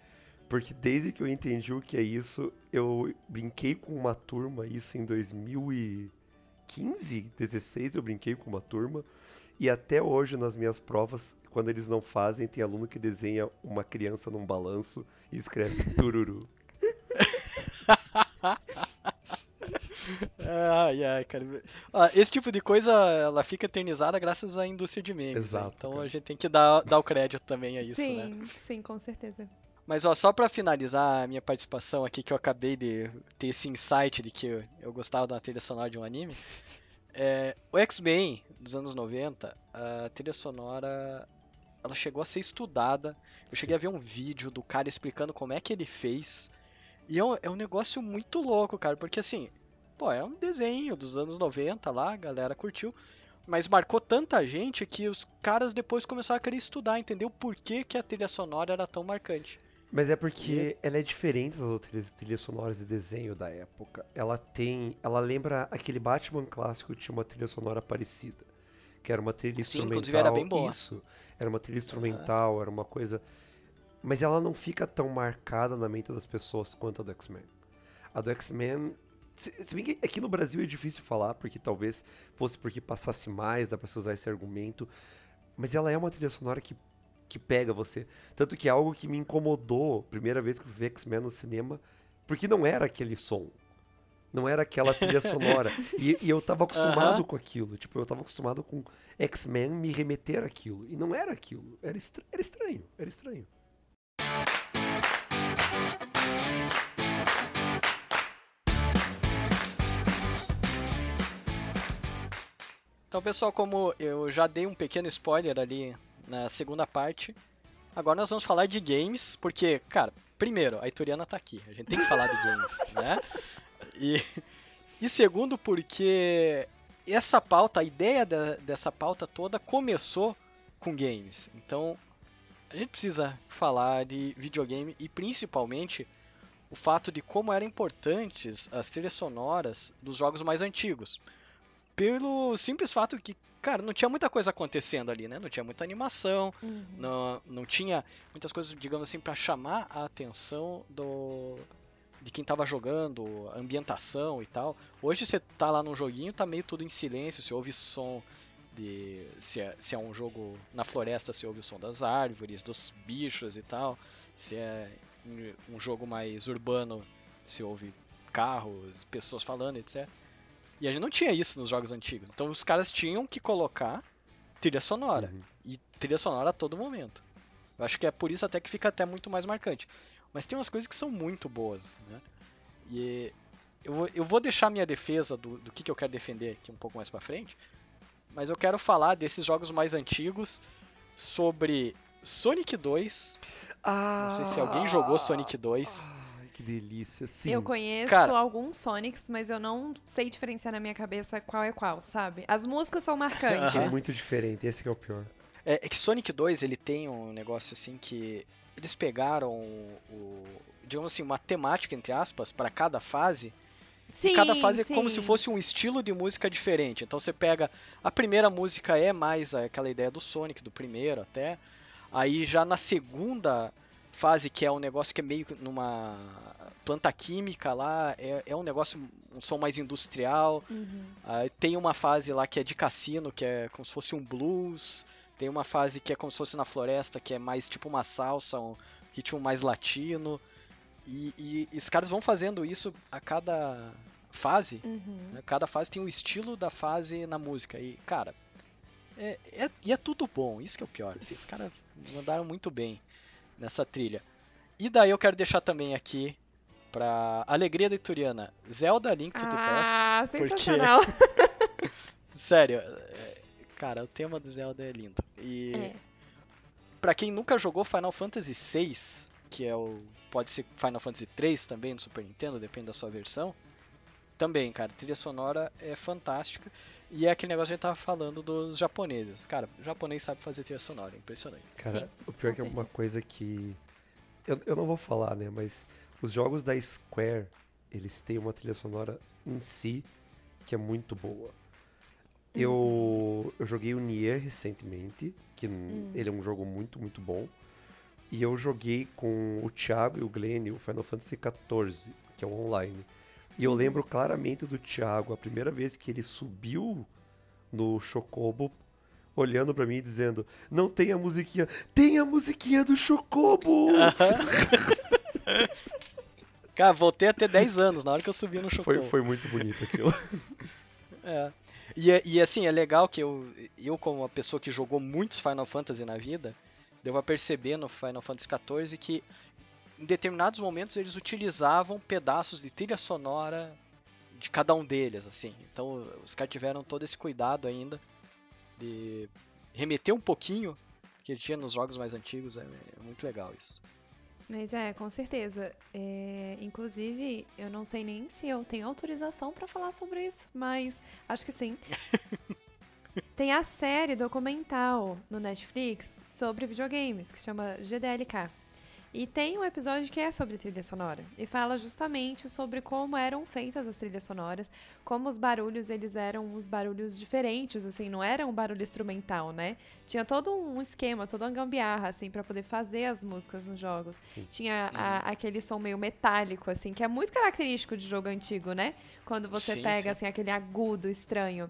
Speaker 4: porque desde que eu entendi o que é isso, eu brinquei com uma turma, isso em 2015, 16 eu brinquei com uma turma, e até hoje nas minhas provas, quando eles não fazem, tem aluno que desenha uma criança num balanço e escreve (laughs) Tururu. (laughs)
Speaker 2: Ai, ai, cara. Ah, esse tipo de coisa, ela fica eternizada graças à indústria de memes. né?
Speaker 4: Exato,
Speaker 2: Então
Speaker 4: cara.
Speaker 2: a gente tem que dar, dar o crédito também a isso,
Speaker 3: sim,
Speaker 2: né?
Speaker 3: sim, com certeza.
Speaker 2: Mas ó, só pra finalizar a minha participação aqui, que eu acabei de ter esse insight de que eu, eu gostava da trilha sonora de um anime. É, o X-Men dos anos 90, a trilha sonora ela chegou a ser estudada. Eu cheguei a ver um vídeo do cara explicando como é que ele fez. E é um, é um negócio muito louco, cara, porque assim, pô, é um desenho dos anos 90 lá, a galera curtiu. Mas marcou tanta gente que os caras depois começaram a querer estudar, entender o porquê que a trilha sonora era tão marcante.
Speaker 4: Mas é porque ela é diferente das outras trilhas sonoras de desenho da época. Ela tem. Ela lembra aquele Batman clássico que tinha uma trilha sonora parecida. Que era uma trilha
Speaker 2: Sim,
Speaker 4: instrumental.
Speaker 2: inclusive era bem boa.
Speaker 4: Isso. Era uma trilha instrumental, era uma coisa. Mas ela não fica tão marcada na mente das pessoas quanto a do X-Men. A do X-Men. Se bem que aqui no Brasil é difícil falar, porque talvez fosse porque passasse mais, dá pra você usar esse argumento. Mas ela é uma trilha sonora que, que pega você. Tanto que é algo que me incomodou, primeira vez que eu vi X-Men no cinema, porque não era aquele som. Não era aquela trilha (laughs) sonora. E, e eu tava acostumado
Speaker 2: Aham.
Speaker 4: com aquilo. Tipo, eu tava acostumado com X-Men me remeter aquilo. E não era aquilo. Era, estra- era estranho. Era estranho.
Speaker 2: Então, pessoal, como eu já dei um pequeno spoiler ali na segunda parte, agora nós vamos falar de games, porque, cara, primeiro, a Ituriana tá aqui, a gente tem que falar de games, (laughs) né? E, e segundo, porque essa pauta, a ideia da- dessa pauta toda começou com games. Então, a gente precisa falar de videogame e principalmente o fato de como eram importantes as trilhas sonoras dos jogos mais antigos pelo simples fato que, cara, não tinha muita coisa acontecendo ali, né? Não tinha muita animação,
Speaker 3: Uhum.
Speaker 2: não, não tinha muitas coisas, digamos assim, pra chamar a atenção do de quem tava jogando, ambientação e tal. Hoje você tá lá num joguinho, tá meio tudo em silêncio, você ouve som de se é, se é um jogo na floresta, você ouve o som das árvores, dos bichos e tal. Se é um jogo mais urbano, você ouve carros, pessoas falando, etc. E a gente não tinha isso nos jogos antigos. Então os caras tinham que colocar trilha sonora.
Speaker 4: Uhum.
Speaker 2: E trilha sonora a todo momento. Eu acho que é por isso até que fica até muito mais marcante. Mas tem umas coisas que são muito boas, né? E eu vou, eu vou deixar minha defesa do, do que, que eu quero defender aqui um pouco mais pra frente. Mas eu quero falar desses jogos mais antigos sobre Sonic 2.
Speaker 4: Ah,
Speaker 2: Não sei se alguém jogou Sonic 2.
Speaker 4: Ai, que delícia. Sim.
Speaker 3: Eu conheço
Speaker 2: Cara-
Speaker 3: alguns Sonics, mas eu não sei diferenciar na minha cabeça qual é qual, sabe? As músicas são marcantes.
Speaker 4: É muito diferente. Esse que é o pior.
Speaker 2: É, é que Sonic 2 ele tem um negócio assim que eles pegaram o, o- digamos assim, uma temática entre aspas para cada fase.
Speaker 3: Sim,
Speaker 2: e cada fase é como
Speaker 3: sim.
Speaker 2: se fosse um estilo de música diferente. Então você pega a primeira música é mais aquela ideia do Sonic do primeiro até. Aí já na segunda fase que é um negócio que é meio numa planta química lá, é, é um negócio um som mais industrial.
Speaker 3: Uhum.
Speaker 2: Aí tem uma fase lá que é de cassino, que é como se fosse um blues. Tem uma fase que é como se fosse na floresta, que é mais tipo uma salsa, um ritmo mais latino. E, e, e os caras vão fazendo isso a cada fase.
Speaker 3: Uhum.
Speaker 2: né? Cada fase tem o estilo da fase na música. E, cara, é, é- e é tudo bom. Isso que é o pior. assim, os caras mandaram muito bem nessa trilha. E daí eu quero deixar também aqui, pra alegria da Ituriana, Zelda Link to the Past.
Speaker 3: Ah,
Speaker 2: porque-
Speaker 3: sensacional. (laughs)
Speaker 2: Sério, é, cara, o tema do Zelda é lindo. E
Speaker 3: É.
Speaker 2: pra quem nunca jogou Final Fantasy VI, que é o pode ser Final Fantasy 3 também no Super Nintendo, depende da sua versão. Também, cara, a trilha sonora é fantástica. E é aquele negócio que a gente tava falando dos japoneses. Cara, o japonês sabe fazer trilha sonora, é impressionante.
Speaker 4: Cara,
Speaker 3: Sim,
Speaker 4: o pior
Speaker 3: com
Speaker 4: que é uma coisa que. Eu, eu não vou falar, né? Mas os jogos da Square, eles têm uma trilha sonora em si que é muito boa. Eu, eu joguei o Nier recentemente, que n- ele é um jogo muito, muito bom. E eu joguei com o Thiago e o Glenn o Final Fantasy XIV, que é o online. E eu lembro claramente do Thiago, a primeira vez que ele subiu no Chocobo, olhando pra mim e dizendo: Não tem a musiquinha, tem a musiquinha do Chocobo! (laughs)
Speaker 2: Cara, voltei a ter 10 anos na hora que eu subi no Chocobo.
Speaker 4: foi, foi muito bonito aquilo. (laughs)
Speaker 2: É. E, e assim, é legal que eu, eu, como uma pessoa que jogou muitos Final Fantasy na vida, deu pra perceber no Final Fantasy XIV que em determinados momentos eles utilizavam pedaços de trilha sonora de cada um deles, assim. Então os caras tiveram todo esse cuidado ainda de remeter um pouquinho que tinha nos jogos mais antigos. É, é muito legal isso.
Speaker 3: Mas é, com certeza. É, inclusive, eu não sei nem se eu tenho autorização pra falar sobre isso, mas acho que sim. (laughs) Tem a série documental no Netflix sobre videogames, que se chama GDLK. E tem um episódio que é sobre trilha sonora. E fala justamente sobre como eram feitas as trilhas sonoras, como os barulhos, eles eram uns barulhos diferentes, assim, não era um barulho instrumental, né? Tinha todo um esquema, toda uma gambiarra, assim, pra poder fazer as músicas nos jogos. Tinha a- aquele som meio metálico, assim, que é muito característico de jogo antigo, né? Quando você
Speaker 2: Sim,
Speaker 3: pega,
Speaker 2: sim.
Speaker 3: assim, aquele agudo estranho.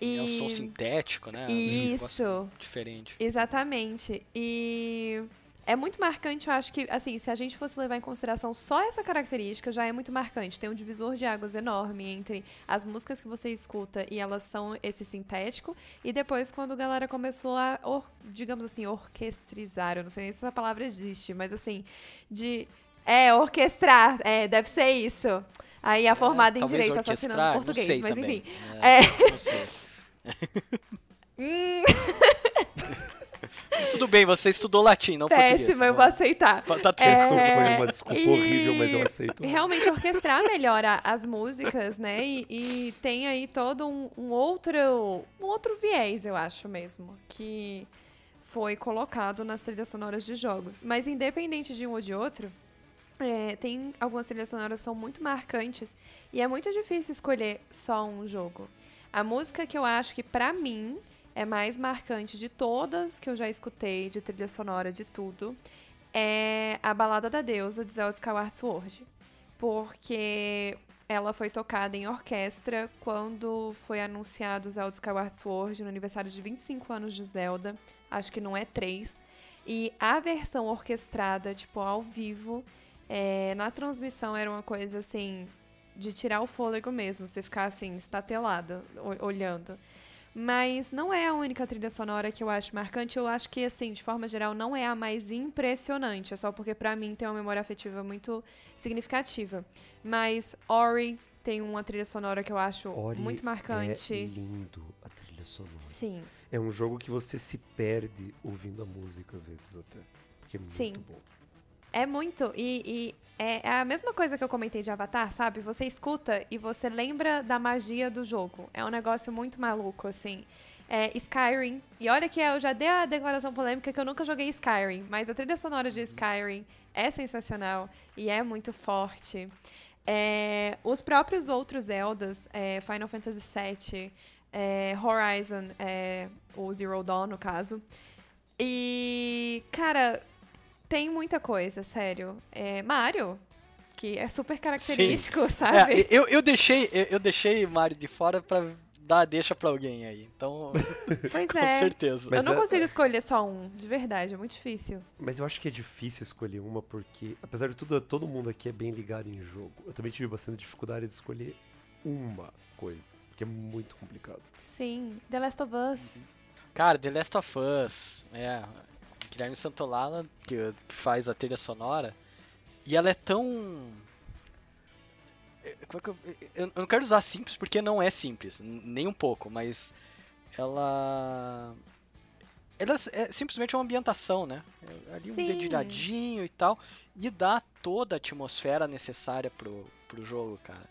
Speaker 3: E...
Speaker 2: É um som sintético, né? Um
Speaker 3: Isso.
Speaker 2: negócio Diferente.
Speaker 3: Exatamente. E é muito marcante, eu acho que, assim, se a gente fosse levar em consideração só essa característica, já é muito marcante. Tem um divisor de águas enorme entre as músicas que você escuta e elas são esse sintético, e depois quando a galera começou a, or- digamos assim, orquestrizar, eu não sei nem se essa palavra existe, mas assim, de. É, orquestrar, é, deve ser isso. Aí a formada em
Speaker 2: É, Talvez
Speaker 3: direito assassinando em português, mas
Speaker 2: também.
Speaker 3: enfim.
Speaker 2: É,
Speaker 3: É.
Speaker 2: Não sei. (laughs)
Speaker 3: Hum, (laughs)
Speaker 2: Tudo bem, você estudou latim, não português.
Speaker 3: péssimo, eu vou aceitar.
Speaker 2: Tá tudo
Speaker 3: É,
Speaker 4: Isso foi uma desculpa
Speaker 3: e-
Speaker 4: horrível, mas eu aceito.
Speaker 3: Realmente orquestrar melhor as músicas, né? E, e tem aí todo um, um outro um outro viés, eu acho mesmo, que foi colocado nas trilhas sonoras de jogos. Mas independente de um ou de outro, é, tem algumas trilhas sonoras que são muito marcantes e é muito difícil escolher só um jogo. A música que eu acho que pra mim é mais marcante de todas que eu já escutei de trilha sonora de tudo é a Balada da Deusa de Zelda Skyward Sword. Porque ela foi tocada em orquestra quando foi anunciado Zelda Skyward Sword no aniversário de 25 anos de Zelda. Acho que não é 3. E a versão orquestrada, tipo, ao vivo, é, na transmissão era uma coisa assim de tirar o fôlego mesmo, você ficar assim, estatelada, olhando. Mas não é a única trilha sonora que eu acho marcante. Eu acho que, assim, de forma geral, não é a mais impressionante. É só porque, pra mim, tem uma memória afetiva muito significativa. Mas Ori tem uma trilha sonora que eu acho
Speaker 4: Ori
Speaker 3: muito marcante.
Speaker 4: É lindo a trilha sonora.
Speaker 3: Sim.
Speaker 4: É um jogo que você se perde ouvindo a música, às vezes até. Porque é muito
Speaker 3: Sim.
Speaker 4: bom.
Speaker 3: É muito. E, e é, é a mesma coisa que eu comentei de Avatar, sabe? Você escuta e você lembra da magia do jogo. É um negócio muito maluco, assim. É, Skyrim. E olha que eu já dei a declaração polêmica que eu nunca joguei Skyrim, mas a trilha sonora de Skyrim é sensacional e é muito forte. É, os próprios outros Zeldas, é, Final Fantasy VII, é, Horizon, é, o Zero Dawn, no caso. E, cara, tem muita coisa, sério. É, Mario, que é super característico, sabe?
Speaker 2: É, eu, eu deixei eu, eu deixei Mario de fora pra dar deixa pra alguém aí. Então, (laughs)
Speaker 3: Pois
Speaker 2: com
Speaker 3: é.
Speaker 2: certeza.
Speaker 4: Mas
Speaker 3: eu não
Speaker 4: é-
Speaker 3: consigo escolher só um, de verdade, é muito difícil.
Speaker 4: Mas eu acho que é difícil escolher uma porque, apesar de tudo, todo mundo aqui é bem ligado em jogo. Eu também tive bastante dificuldade de escolher uma coisa, porque é muito complicado.
Speaker 3: Sim, The Last of Us.
Speaker 2: Cara, The Last of Us, é, Guilherme Santolala que, que faz a trilha sonora, e ela é tão é, como é que eu, eu- eu não quero usar simples porque não é simples, nem um pouco, mas ela ela é simplesmente uma ambientação, né? É ali um
Speaker 3: Sim.
Speaker 2: dedilhadinho e tal, e dá toda a atmosfera necessária pro, pro jogo, cara.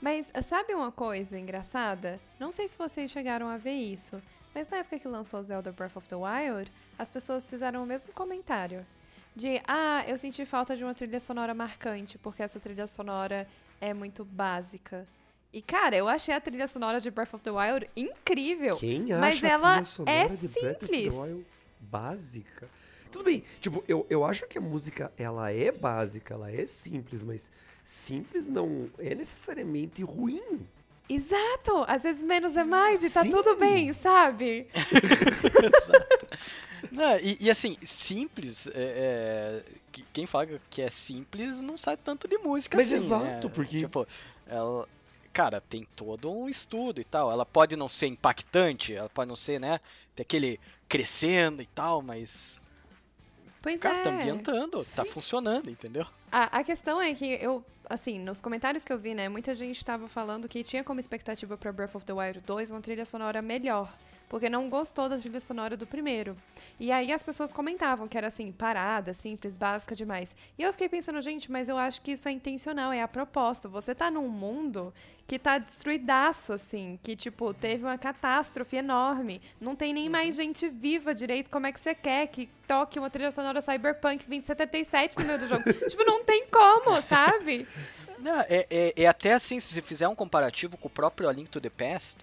Speaker 3: Mas ah, sabe uma coisa engraçada? Não sei se vocês chegaram a ver isso, mas na época que lançou Zelda Breath of the Wild, as pessoas fizeram o mesmo comentário. De, ah, eu senti falta de uma trilha sonora marcante, porque essa trilha sonora é muito básica. E, cara, eu achei a trilha sonora de Breath of the Wild incrível.
Speaker 4: Quem acha
Speaker 3: Mas
Speaker 4: a
Speaker 3: ela é
Speaker 4: de Breath of the
Speaker 3: simples.
Speaker 4: Wild básica? Tudo bem, tipo, eu, eu acho que a música, ela é básica, ela é simples, mas simples não é necessariamente ruim.
Speaker 3: Exato! Às vezes menos é mais e tá
Speaker 4: Sim.
Speaker 3: tudo bem, sabe? (laughs) (laughs)
Speaker 2: Não, e, e assim, simples, é, é, que- quem fala que é simples não sabe tanto de música
Speaker 4: Mas
Speaker 2: assim,
Speaker 4: exato,
Speaker 2: né?
Speaker 4: porque-
Speaker 2: Tipo, ela, cara, tem todo um estudo e tal. Ela pode não ser impactante, ela pode não ser, né, ter aquele crescendo e tal, mas
Speaker 3: Pois
Speaker 2: cara,
Speaker 3: é.
Speaker 2: tá ambientando, tá
Speaker 4: Sim.
Speaker 2: funcionando, entendeu?
Speaker 3: A, a questão é que eu, assim, nos comentários que eu vi, né, muita gente tava falando que tinha como expectativa pra Breath of the Wild 2 uma trilha sonora melhor, porque não gostou da trilha sonora do primeiro. E aí as pessoas comentavam que era assim, parada, simples, básica demais. E eu fiquei pensando, gente, mas eu acho que isso é intencional, é a proposta. Você tá num mundo que tá destruidaço, assim, que, tipo, teve uma catástrofe enorme. Não tem nem mais gente viva direito. Como é que você quer que toque uma trilha sonora Cyberpunk 2077 no meio do jogo? (laughs) tipo, não tem como, sabe?
Speaker 2: Não, é, é, é até assim, se você fizer um comparativo com o próprio A Link to the Past,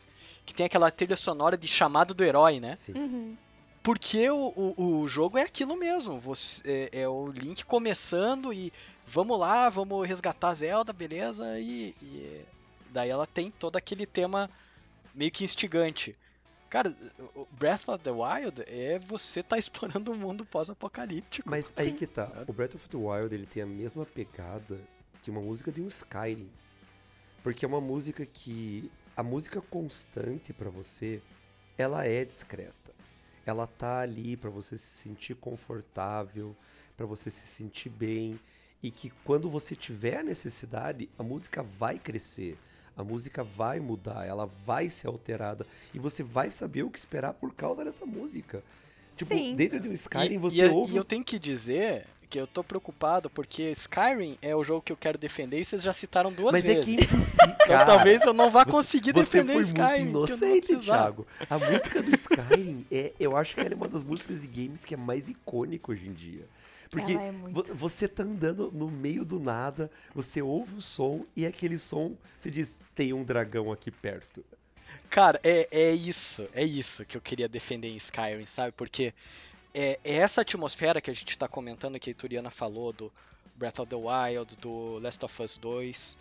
Speaker 2: que tem aquela trilha sonora de chamado do herói, né?
Speaker 4: Sim.
Speaker 3: Uhum.
Speaker 2: Porque o, o, o jogo é aquilo mesmo. Você, é, é o Link começando e vamos lá, vamos resgatar a Zelda, beleza? E, e daí ela tem todo aquele tema meio que instigante. Cara, Breath of the Wild é você tá explorando um mundo pós-apocalíptico.
Speaker 4: Mas aí
Speaker 3: Sim.
Speaker 4: que tá, o Breath of the Wild ele tem a mesma pegada que uma música de um Skyrim. Porque é uma música que a música constante pra você, ela é discreta. Ela tá ali pra você se sentir confortável, pra você se sentir bem e que quando você tiver a necessidade, a música vai crescer. A música vai mudar, ela vai ser alterada e você vai saber o que esperar por causa dessa música. Tipo,
Speaker 3: Sim.
Speaker 4: dentro de um Skyrim
Speaker 2: e,
Speaker 4: você
Speaker 2: e,
Speaker 4: ouve
Speaker 2: e eu tenho que dizer que eu tô preocupado porque Skyrim é o jogo que eu quero defender e vocês já citaram duas
Speaker 4: Mas é
Speaker 2: vezes.
Speaker 4: que (laughs) impossível,
Speaker 2: Então talvez eu não vá
Speaker 4: você-
Speaker 2: conseguir
Speaker 4: você
Speaker 2: defender
Speaker 4: foi
Speaker 2: Skyrim.
Speaker 4: muito inocente. Thiago. A música do Skyrim, é, eu acho que ela é uma das músicas de games que é mais icônica hoje em dia. Porque
Speaker 3: Ela é muito.
Speaker 4: vo- você tá andando no meio do nada, você ouve o som e aquele som se diz, tem um dragão aqui perto.
Speaker 2: Cara, é, é isso, é isso que eu queria defender em Skyrim, sabe? Porque é, é essa atmosfera que a gente tá comentando que a Ituriana falou do Breath of the Wild, do Last of Us 2.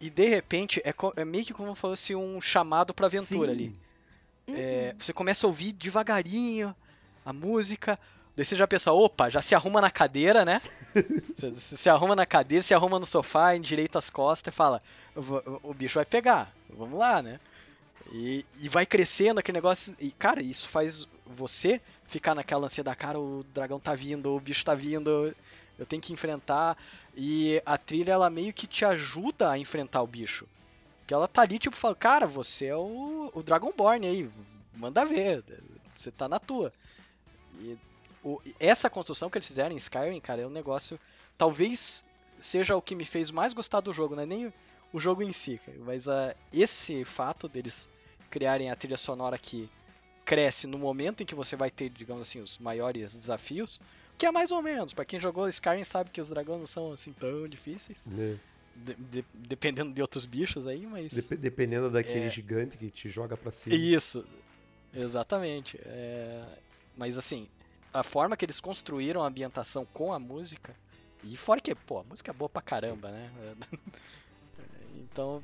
Speaker 2: E de repente é, é meio que como se fosse um chamado pra aventura
Speaker 4: Sim.
Speaker 2: ali.
Speaker 3: Uhum.
Speaker 2: É, você começa a ouvir devagarinho a música. Daí você já pensa, opa, já se arruma na cadeira, né? (laughs) você, você se arruma na cadeira, se arruma no sofá, endireita as costas e fala, "O- o, o bicho vai pegar, vamos lá, né? E, e vai crescendo aquele negócio. E, cara, isso faz você ficar naquela ansiedade, cara, o dragão tá vindo, o bicho tá vindo, eu tenho que enfrentar. E a trilha, ela meio que te ajuda a enfrentar o bicho. Que ela tá ali, tipo, fala, cara, você é o, o Dragonborn aí, manda ver, você tá na tua. E o- essa construção que eles fizeram em Skyrim, cara, é um negócio. Talvez seja o que me fez mais gostar do jogo, não é nem o- jogo em si, cara, mas ah, esse fato deles criarem a trilha sonora que cresce no momento em que você vai ter, digamos assim, os maiores desafios, que é mais ou menos. Pra quem jogou Skyrim sabe que os dragões não são assim tão difíceis,
Speaker 4: né?
Speaker 2: de- de- dependendo de outros bichos aí, mas.
Speaker 4: Dep- dependendo daquele
Speaker 2: É.
Speaker 4: gigante que te joga pra cima.
Speaker 2: Isso, exatamente. É, Mas assim, a forma que eles construíram a ambientação com a música, e fora que, pô, a música é boa pra caramba, né? (laughs) Então,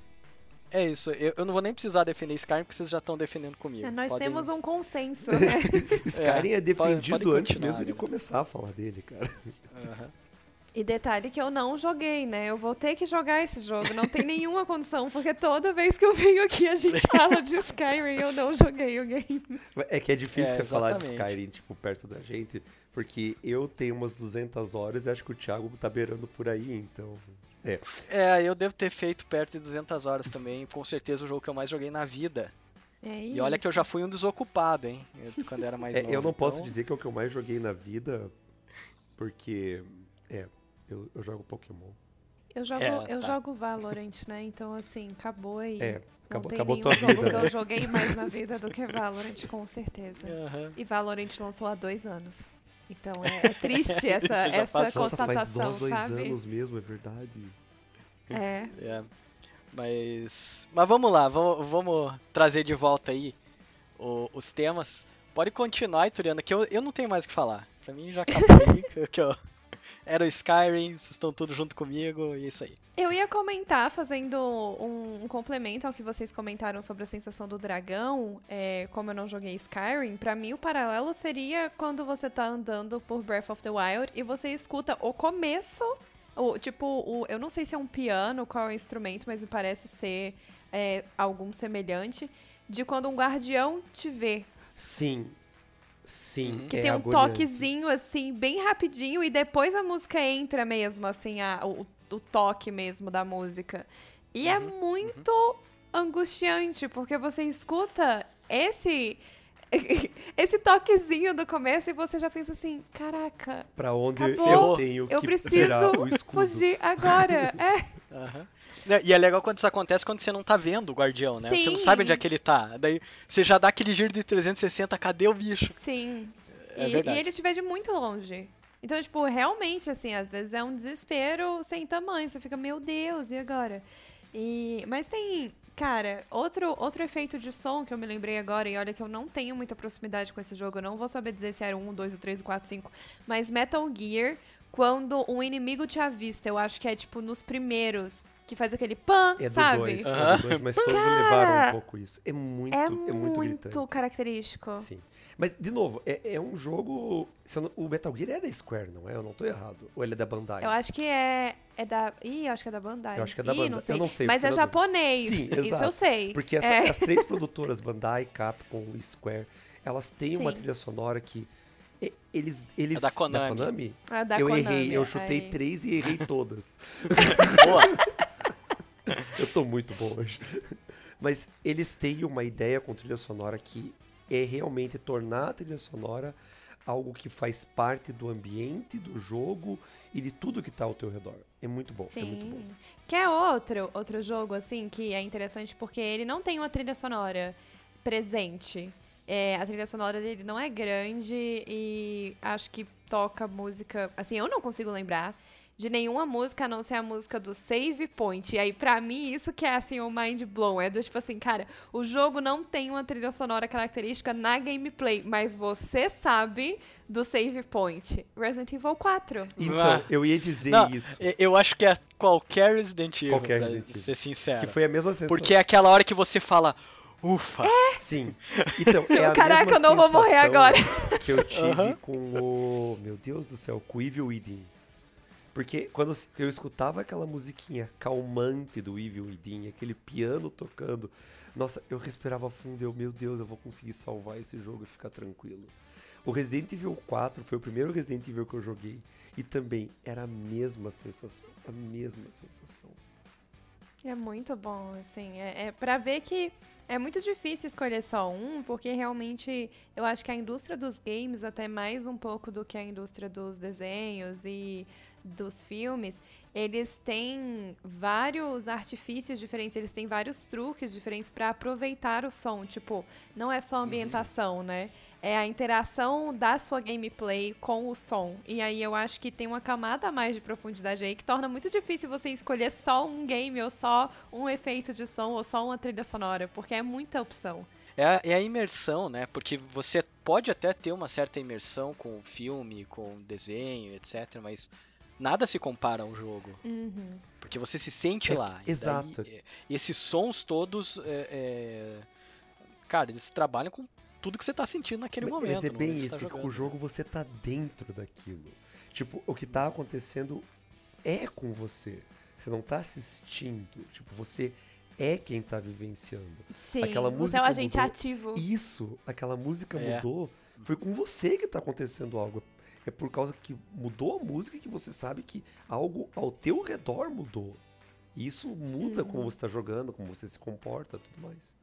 Speaker 2: é isso. Eu, eu não vou nem precisar defender Skyrim porque vocês já estão defendendo comigo.
Speaker 3: É, Nós
Speaker 2: Podem-
Speaker 3: temos um consenso, (laughs) né?
Speaker 4: Skyrim é, defendido
Speaker 2: pode
Speaker 4: antes mesmo de
Speaker 2: né?
Speaker 4: começar a falar dele, cara.
Speaker 2: Aham.
Speaker 3: E detalhe que eu não joguei, né? Eu vou ter que jogar esse jogo. Não tem nenhuma condição, porque toda vez que eu venho aqui a gente (laughs) fala de Skyrim eu não joguei o game.
Speaker 4: É que é difícil
Speaker 2: É,
Speaker 4: você falar de. Skyrim, tipo, perto da gente, porque eu tenho umas 200 horas e acho que o Thiago tá beirando por aí, então... É,
Speaker 2: É, eu devo ter feito perto de 200 horas também. Com certeza o jogo que eu mais joguei na vida.
Speaker 3: É
Speaker 2: E olha que eu já fui um desocupado, hein? eu- Quando era mais
Speaker 4: É,
Speaker 2: novo.
Speaker 4: eu não posso
Speaker 2: então-
Speaker 4: dizer que é o que eu mais joguei na vida, porque, é, eu, eu jogo Pokémon.
Speaker 3: Eu jogo,
Speaker 2: É,
Speaker 3: eu
Speaker 2: tá.
Speaker 3: jogo Valorant, né? Então, assim, acabou aí.
Speaker 4: É,
Speaker 3: não
Speaker 4: acabou,
Speaker 3: tem
Speaker 4: acabou
Speaker 3: nenhum
Speaker 4: tua
Speaker 3: jogo
Speaker 4: vida,
Speaker 3: que
Speaker 4: né?
Speaker 3: eu joguei mais na vida do que Valorant, com certeza. (laughs)
Speaker 2: Aham.
Speaker 3: E Valorant lançou há dois anos. Então é, é triste (laughs) essa, essa
Speaker 2: passou.
Speaker 4: Nossa, faz
Speaker 3: constatação,
Speaker 4: dois, dois
Speaker 3: sabe?
Speaker 4: anos mesmo, é verdade.
Speaker 3: É.
Speaker 2: É. Mas. Mas vamos lá, vamos, vamos trazer de volta aí o- os temas. Pode continuar, Ituriana, que eu, eu não tenho mais o que falar. Pra mim já acabou aí. (laughs) que eu- era o Skyrim, vocês estão tudo junto comigo e é isso aí.
Speaker 3: Eu ia comentar, fazendo um, um complemento ao que vocês comentaram sobre a sensação do dragão, é, como eu não joguei Skyrim, pra mim o paralelo seria quando você tá andando por Breath of the Wild e você escuta o começo, o, tipo, o, eu não sei se é um piano, qual é o instrumento, mas me parece ser é, algum semelhante, de quando um guardião te vê.
Speaker 4: Sim, sim,
Speaker 2: Uhum.
Speaker 3: Que
Speaker 4: é
Speaker 3: tem um
Speaker 4: agoniante.
Speaker 3: toquezinho, assim, bem rapidinho, e depois a música entra mesmo, assim, a, o, o toque mesmo da música. E é
Speaker 2: Uhum,
Speaker 3: muito angustiante, porque você escuta esse. (laughs) Esse toquezinho do começo e você já pensa assim: caraca,
Speaker 4: Pra onde
Speaker 3: Acabou.
Speaker 4: eu tenho
Speaker 3: eu
Speaker 4: que
Speaker 3: preciso
Speaker 4: tirar o escudo.
Speaker 3: fugir agora. (laughs) É,
Speaker 2: Aham. E é legal quando isso acontece quando você não tá vendo o guardião, né? Você não
Speaker 3: Sim.
Speaker 2: sabe onde é que ele tá. Daí você já dá aquele giro de 360, cadê o bicho?
Speaker 3: sim.
Speaker 2: É
Speaker 3: e, e ele te vê de muito longe. Então, tipo, realmente, assim, às vezes é um desespero sem tamanho. Você fica, meu Deus, e agora? E... Mas tem, cara, outro, outro efeito de som que eu me lembrei agora, e olha que eu não tenho muita proximidade com esse jogo, eu não vou saber dizer se era um, dois, três, quatro, cinco, mas Metal Gear, quando um inimigo te avista, eu acho que é tipo nos primeiros, que faz aquele pan,
Speaker 4: É
Speaker 3: sabe?
Speaker 4: dois, é do dois, mas todos levaram um
Speaker 3: Cara,
Speaker 4: pouco isso. É muito,
Speaker 3: É
Speaker 4: é muito,
Speaker 3: muito
Speaker 4: gritante.
Speaker 3: característico.
Speaker 4: Sim. Mas, de novo, é, é um jogo. não- o Metal Gear é da Square, não é? Eu não tô errado. Ou ele é da Bandai?
Speaker 3: Eu acho que é, é da. Ih, eu acho que é da Bandai.
Speaker 4: Eu acho que é da
Speaker 3: Ih,
Speaker 4: Bandai.
Speaker 3: Não
Speaker 4: Eu
Speaker 3: sei.
Speaker 4: não sei,
Speaker 3: Mas é
Speaker 4: dúvida.
Speaker 3: japonês.
Speaker 4: Sim,
Speaker 3: Isso
Speaker 4: exato.
Speaker 3: eu sei.
Speaker 4: Porque essa-
Speaker 3: É.
Speaker 4: as três produtoras, Bandai, Capcom e Square, elas têm uma
Speaker 3: Sim.
Speaker 4: trilha sonora que. Eles. eles
Speaker 2: É da Konami.
Speaker 4: Konami?
Speaker 3: A da
Speaker 4: eu
Speaker 3: Konami,
Speaker 4: errei, eu chutei
Speaker 3: aí.
Speaker 4: três e errei (laughs) todas.
Speaker 2: Boa. (laughs)
Speaker 4: Eu tô muito bom hoje. Mas eles têm uma ideia com trilha sonora que é realmente tornar a trilha sonora algo que faz parte do ambiente, do jogo e de tudo que tá ao teu redor. É muito bom, é muito bom.
Speaker 3: Sim. Que é outro, outro jogo, assim, que é interessante porque ele não tem uma trilha sonora presente. É, a trilha sonora dele não é grande e acho que toca música. Assim, eu não consigo lembrar de nenhuma música a não ser a música do Save Point. E aí, pra mim, isso que é assim o mind blown. É do tipo assim, cara, o jogo não tem uma trilha sonora característica na gameplay, mas você sabe do Save Point. Resident Evil 4.
Speaker 4: Então,
Speaker 2: Ah.
Speaker 4: eu ia dizer
Speaker 2: Não,
Speaker 4: isso.
Speaker 2: eu- acho que é qualquer Resident Evil,
Speaker 4: Qualquer
Speaker 2: pra
Speaker 4: Resident Evil.
Speaker 2: ser sincero.
Speaker 4: Que foi a mesma sensação.
Speaker 2: Porque é aquela hora que você fala, ufa.
Speaker 4: Sim. Então, é (laughs) a
Speaker 3: Caraca,
Speaker 4: mesma
Speaker 3: eu não vou morrer agora.
Speaker 4: Que eu (laughs) tive
Speaker 2: Aham.
Speaker 4: com o. Meu Deus do céu, com o Evil Within. Porque quando eu escutava aquela musiquinha calmante do Evil Within, aquele piano tocando, nossa, eu respirava fundo e eu, meu Deus, eu vou conseguir salvar esse jogo e ficar tranquilo. O Resident Evil 4 foi o primeiro Resident Evil que eu joguei e também era a mesma sensação, a mesma sensação.
Speaker 3: É muito bom, assim. É, é para ver que é muito difícil escolher só um, porque realmente eu acho que a indústria dos games, até mais um pouco do que a indústria dos desenhos e dos filmes, eles têm vários artifícios diferentes, eles têm vários truques diferentes para aproveitar o som. Tipo, não é só a ambientação, né? É a interação da sua gameplay com o som. E aí eu acho que tem uma camada a mais de profundidade aí que torna muito difícil você escolher só um game ou só um efeito de som ou só uma trilha sonora, porque é muita opção.
Speaker 2: É a, é a imersão, né? Porque você pode até ter uma certa imersão com o filme, com o desenho, etc. Mas nada se compara ao jogo.
Speaker 3: Uhum.
Speaker 2: Porque você se sente
Speaker 4: É
Speaker 2: lá.
Speaker 4: que-
Speaker 2: E daí,
Speaker 4: exato.
Speaker 2: é, e esses sons todos. é, é, Cara, eles trabalham com tudo que você tá sentindo naquele
Speaker 4: Mas-
Speaker 2: momento.
Speaker 4: Mas é bem
Speaker 2: que
Speaker 4: isso,
Speaker 2: tá
Speaker 4: que o jogo você tá dentro daquilo. Tipo, o que tá acontecendo é com você. Você não tá assistindo. Tipo, você é quem tá vivenciando.
Speaker 3: Sim,
Speaker 4: Aquela
Speaker 3: você é
Speaker 4: música
Speaker 3: o agente
Speaker 4: mudou.
Speaker 3: ativo.
Speaker 4: Isso, aquela música
Speaker 2: É.
Speaker 4: mudou. Foi com você que tá acontecendo algo. É por causa que mudou a música que você sabe que algo ao teu redor mudou. E isso muda como
Speaker 3: Uhum.
Speaker 4: você tá jogando, como você se comporta tudo mais.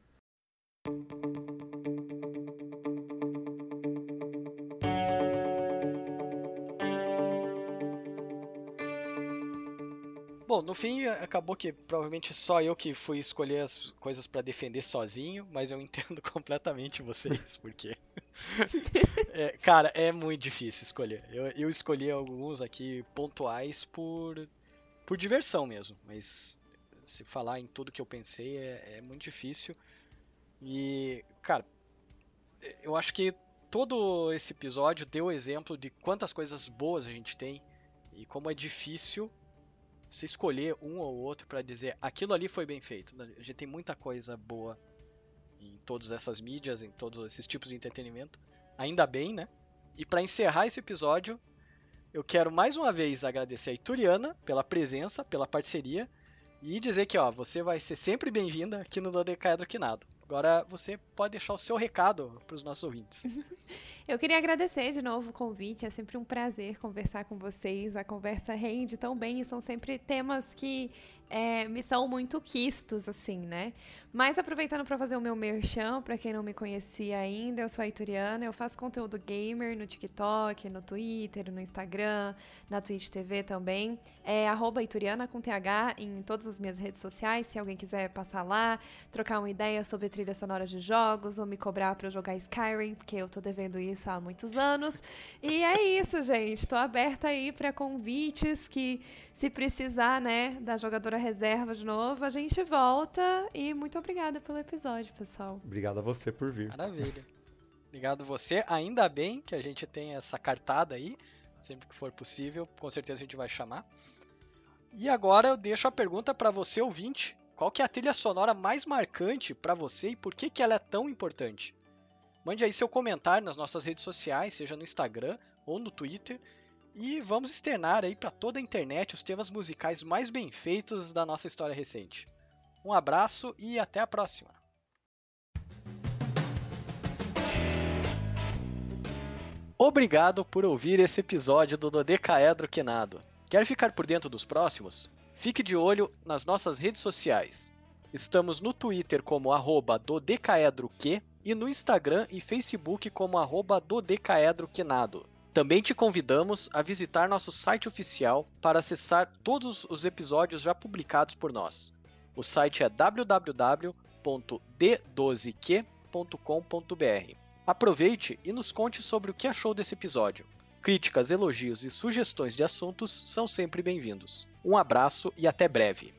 Speaker 2: Bom, no fim acabou que provavelmente só eu que fui escolher as coisas pra defender sozinho, mas eu (laughs) entendo completamente vocês, porque. É, cara, é muito difícil escolher. Eu, eu escolhi alguns aqui pontuais por, por diversão mesmo, mas se falar em tudo que eu pensei é, é muito difícil. E, cara, eu acho que todo esse episódio deu exemplo de quantas coisas boas a gente tem e como é difícil você escolher um ou outro pra dizer aquilo ali foi bem feito. A gente tem muita coisa boa em todas essas mídias, em todos esses tipos de entretenimento. Ainda bem, né? E pra encerrar esse episódio, eu quero mais uma vez agradecer a Ituriana pela presença, pela parceria e dizer que, ó, você vai ser sempre bem-vinda aqui no Dodecaedro Quinado. Agora você pode deixar o seu recado pros nossos ouvintes. (laughs)
Speaker 3: Eu queria agradecer de novo o convite. É sempre um prazer conversar com vocês. A conversa rende tão bem e são sempre temas que é, me são muito quistos, assim, né? Mas aproveitando para fazer o meu merchan, para quem não me conhecia ainda, eu sou a Ituriana. Eu faço conteúdo gamer no TikTok, no Twitter, no Instagram, na Twitch TV também. É Ituriana com TH em todas as minhas redes sociais. Se alguém quiser passar lá, trocar uma ideia sobre trilha sonora de jogos ou me cobrar para eu jogar Skyrim, porque eu tô devendo isso há muitos anos. E é isso, gente. Tô aberta aí para convites que se precisar, né, da jogadora reserva de novo, a gente volta e muito obrigada pelo episódio, pessoal.
Speaker 4: Obrigado a você por vir.
Speaker 2: Maravilha. Obrigado você. Ainda bem que a gente tem essa cartada aí. Sempre que for possível, com certeza a gente vai chamar. E agora eu deixo a pergunta para você, ouvinte. Qual que é a trilha sonora mais marcante para você e por que, que ela é tão importante? Mande aí seu comentário nas nossas redes sociais, seja no Instagram ou no Twitter. E vamos externar aí para toda a internet os temas musicais mais bem feitos da nossa história recente. Um abraço e até a próxima! Obrigado por ouvir esse episódio do Dodecaedro Quinado. Quer ficar por dentro dos próximos? Fique de olho nas nossas redes sociais. Estamos no Twitter como arroba dodecaedroque e no Instagram e Facebook como arroba dodecaedroquinado. Também te convidamos a visitar nosso site oficial para acessar todos os episódios já publicados por nós. O site é www.d12q.com.br. Aproveite e nos conte sobre o que achou desse episódio. Críticas, elogios e sugestões de assuntos são sempre bem-vindos. Um abraço e até breve.